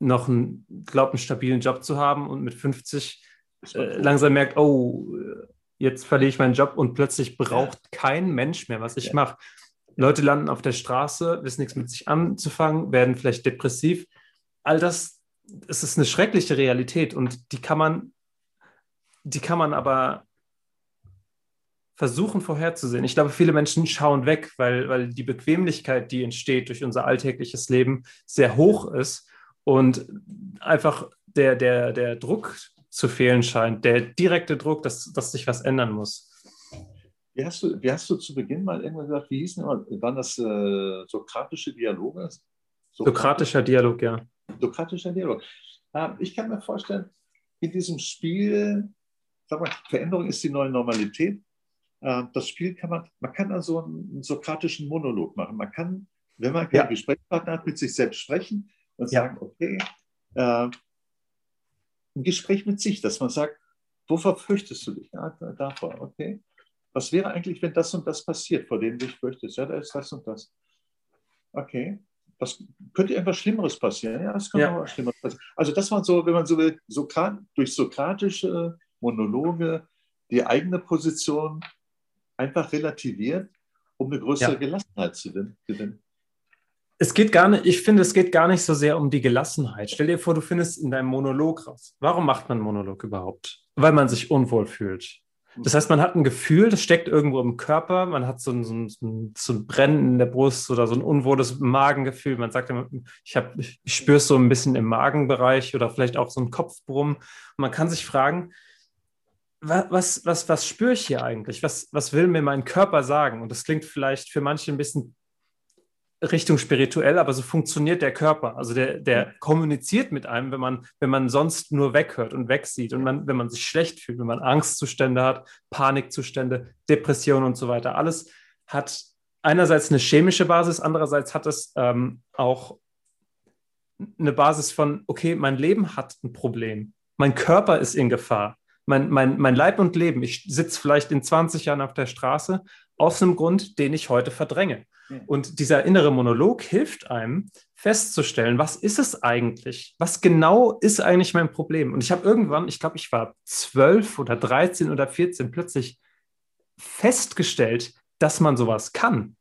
noch einen, glaubt, einen stabilen Job zu haben und mit 50 äh, langsam merkt, oh, jetzt verliere ich meinen Job und plötzlich braucht ja. kein Mensch mehr, was ich ja. mache. Leute landen auf der Straße, wissen nichts mit sich anzufangen, werden vielleicht depressiv. All das, es ist eine schreckliche Realität und die kann man, die kann man aber versuchen vorherzusehen. Ich glaube, viele Menschen schauen weg, weil, weil die Bequemlichkeit, die entsteht durch unser alltägliches Leben, sehr hoch ist und einfach der, der, der Druck zu fehlen scheint, der direkte Druck, dass, dass sich was ändern muss. Wie hast, du, wie hast du zu Beginn mal irgendwann gesagt, wie hießen immer, waren das äh, sokratische Dialoge? Sokratischer Dialog, ja. Sokratischer Dialog. Ähm, ich kann mir vorstellen, in diesem Spiel, sag mal, Veränderung ist die neue Normalität. Ähm, das Spiel kann man, man kann also einen sokratischen Monolog machen. Man kann, wenn man keinen ja. Gesprächspartner hat, mit sich selbst sprechen und ja. sagen, okay, äh, ein Gespräch mit sich, dass man sagt, wovor fürchtest du dich? Ja, davor, okay. Was wäre eigentlich, wenn das und das passiert, vor dem du dich fürchtest? Ja, da ist das und das. Okay. Was könnte irgendwas Schlimmeres passieren? Ja, es könnte ja. auch was Schlimmeres passieren. Also das war so, wenn man so will, Sokrat, durch sokratische Monologe die eigene Position einfach relativiert, um eine größere ja. Gelassenheit zu gewinnen. Es geht gar nicht, ich finde, es geht gar nicht so sehr um die Gelassenheit. Stell dir vor, du findest in deinem Monolog raus. Warum macht man Monolog überhaupt? Weil man sich unwohl fühlt. Das heißt, man hat ein Gefühl, das steckt irgendwo im Körper, man hat so ein, so ein, so ein Brennen in der Brust oder so ein unwohles Magengefühl. Man sagt, ich, hab, ich spüre es so ein bisschen im Magenbereich oder vielleicht auch so ein Kopfbrummen. Und man kann sich fragen, was, was, was spüre ich hier eigentlich? Was, was will mir mein Körper sagen? Und das klingt vielleicht für manche ein bisschen Richtung spirituell, aber so funktioniert der Körper. Also der, der kommuniziert mit einem, wenn man, wenn man sonst nur weghört und wegsieht und man, wenn man sich schlecht fühlt, wenn man Angstzustände hat, Panikzustände, Depressionen und so weiter. Alles hat einerseits eine chemische Basis, andererseits hat es ähm, auch eine Basis von, okay, mein Leben hat ein Problem. Mein Körper ist in Gefahr. Mein, mein, mein Leib und Leben. Ich sitze vielleicht in 20 Jahren auf der Straße aus einem Grund, den ich heute verdränge. Und dieser innere Monolog hilft einem festzustellen, was ist es eigentlich? Was genau ist eigentlich mein Problem? Und ich habe irgendwann, ich glaube, ich war zwölf oder 13 oder 14, plötzlich festgestellt, dass man sowas kann.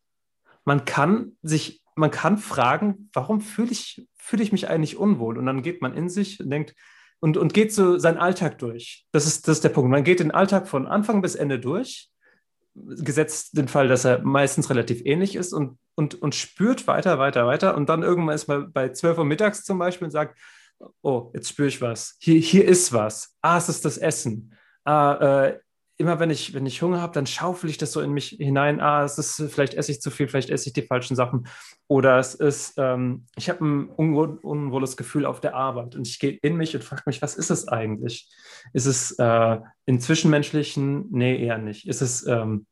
Man kann sich, man kann fragen, warum fühle ich, fühle ich mich eigentlich unwohl? Und dann geht man in sich und denkt, und, und geht so seinen Alltag durch. Das ist, das ist der Punkt. Man geht den Alltag von Anfang bis Ende durch gesetzt den Fall, dass er meistens relativ ähnlich ist und, und, und spürt weiter, weiter, weiter. Und dann irgendwann ist man bei 12 Uhr mittags zum Beispiel und sagt, oh, jetzt spüre ich was. Hier, hier ist was. Ah, es ist das Essen. Ah, äh, immer wenn ich, wenn ich Hunger habe, dann schaufel ich das so in mich hinein. Ah, es ist, vielleicht esse ich zu viel, vielleicht esse ich die falschen Sachen. Oder es ist, ähm, ich habe ein unwohles Gefühl auf der Arbeit und ich gehe in mich und frage mich, was ist es eigentlich? Ist es äh, in zwischenmenschlichen? Nee, eher nicht. Ist es, ähm,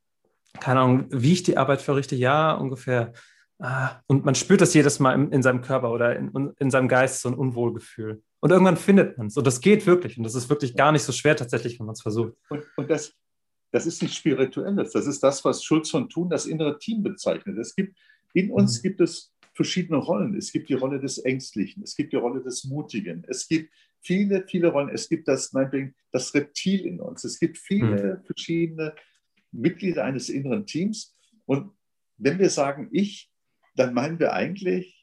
keine Ahnung, wie ich die Arbeit verrichte? Ja, ungefähr. Ah, und man spürt das jedes Mal in, in seinem Körper oder in, in seinem Geist, so ein Unwohlgefühl. Und irgendwann findet man es. Und das geht wirklich. Und das ist wirklich gar nicht so schwer tatsächlich, wenn man es versucht. Und, und das, das ist nicht Spirituelles. Das ist das, was Schulz von Thun das innere Team bezeichnet. Es gibt, in uns mhm. gibt es verschiedene Rollen. Es gibt die Rolle des Ängstlichen, es gibt die Rolle des Mutigen, es gibt viele, viele Rollen. Es gibt das, meinetwegen, das Reptil in uns. Es gibt viele mhm. verschiedene Mitglieder eines inneren Teams. Und wenn wir sagen ich, dann meinen wir eigentlich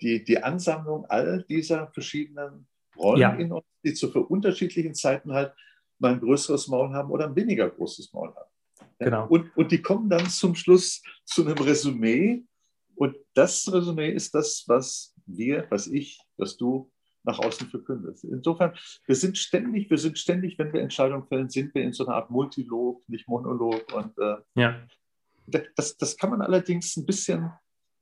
die, die Ansammlung all dieser verschiedenen Rollen ja. in uns, die zu für unterschiedlichen Zeiten halt mal ein größeres Maul haben oder ein weniger großes Maul haben. Genau. Und, und die kommen dann zum Schluss zu einem Resümee. Und das Resümee ist das, was wir, was ich, was du nach außen verkündest. Insofern, wir sind ständig, wir sind ständig, wenn wir Entscheidungen fällen, sind wir in so einer Art Multilog, nicht Monolog. Und äh, ja. das, das kann man allerdings ein bisschen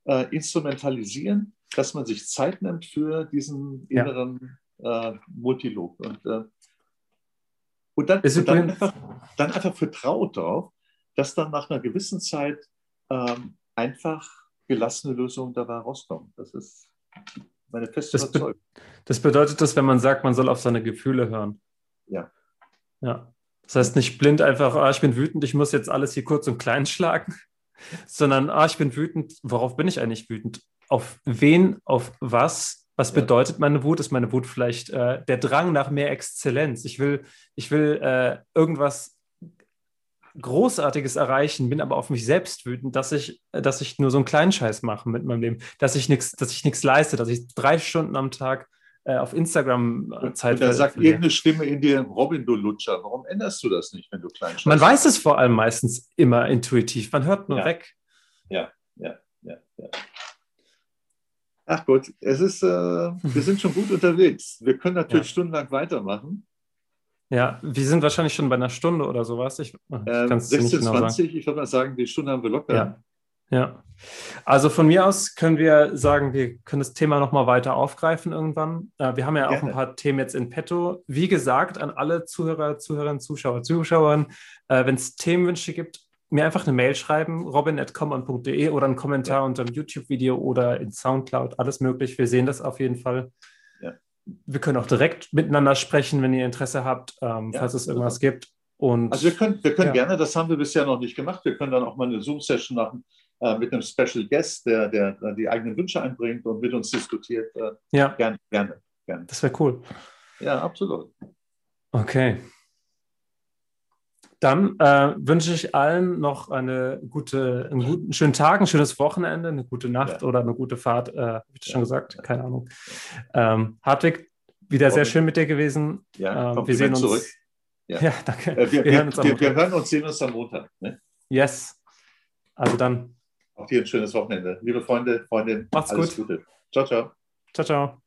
äh, instrumentalisieren, dass man sich Zeit nimmt für diesen inneren ja. äh, Multilog. Und, äh, und, dann, und dann, einfach, dann, einfach, vertraut darauf, dass dann nach einer gewissen Zeit ähm, einfach gelassene Lösungen dabei rauskommen. Das ist meine feste das Überzeugung. Be das bedeutet das, wenn man sagt, man soll auf seine Gefühle hören. Ja. Ja. Das heißt nicht blind einfach, ah, ich bin wütend, ich muss jetzt alles hier kurz und klein schlagen, sondern, ah, ich bin wütend, worauf bin ich eigentlich wütend? Auf wen, auf was? Was ja. bedeutet meine Wut? Ist meine Wut vielleicht äh, der Drang nach mehr Exzellenz? Ich will, ich will äh, irgendwas Großartiges erreichen, bin aber auf mich selbst wütend, dass ich, dass ich nur so einen kleinen Scheiß mache mit meinem Leben, dass ich nichts, dass ich nichts leiste, dass ich drei Stunden am Tag äh, auf Instagram äh, Zeit Und da sagt irgendeine Stimme in dir, Robin, du Lutscher, warum änderst du das nicht, wenn du klein Man weiß es vor allem meistens immer intuitiv, man hört nur ja. weg. Ja, ja, ja, ja. Ach gut, es ist, äh, wir sind schon gut unterwegs. Wir können natürlich ja. stundenlang weitermachen. Ja, wir sind wahrscheinlich schon bei einer Stunde oder sowas. Ich, ich äh, 16, genau 20, ich würde mal sagen, die Stunde haben wir locker. Ja. ja. Also von mir aus können wir sagen, wir können das Thema nochmal weiter aufgreifen irgendwann. Äh, wir haben ja Gerne. auch ein paar Themen jetzt in petto. Wie gesagt, an alle Zuhörer, Zuhörerinnen, Zuschauer, Zuschauerinnen, äh, wenn es Themenwünsche gibt, mir einfach eine Mail schreiben, robin.common.de oder einen Kommentar ja. unter dem YouTube-Video oder in Soundcloud, alles möglich. Wir sehen das auf jeden Fall. Ja. Wir können auch direkt miteinander sprechen, wenn ihr Interesse habt, ähm, ja, falls es irgendwas super. gibt. Und, also wir können, wir können gerne, das haben wir bisher noch nicht gemacht, wir können dann auch mal eine Zoom-Session machen äh, mit einem Special Guest, der, der, der, die eigenen Wünsche einbringt und mit uns diskutiert. Äh, ja. Gerne, gerne, gerne. Das wäre cool. Ja, absolut. Okay. Dann äh, wünsche ich allen noch eine gute, einen guten, schönen Tag, ein schönes Wochenende, eine gute Nacht ja. oder eine gute Fahrt. Äh, Habe ich das ja. schon gesagt? Keine Ahnung. Ähm, Hartwig, wieder sehr schön mit dir gewesen. Ja, ähm, wir sehen uns zurück. Ja, ja danke. Äh, wir, wir, wir, hören uns wir, hören uns, sehen uns am Montag. Ne? Yes. Also dann. Auf dir ein schönes Wochenende. Liebe Freunde, Freundinnen, Macht's alles gut. Gute. Ciao, ciao. Ciao, ciao.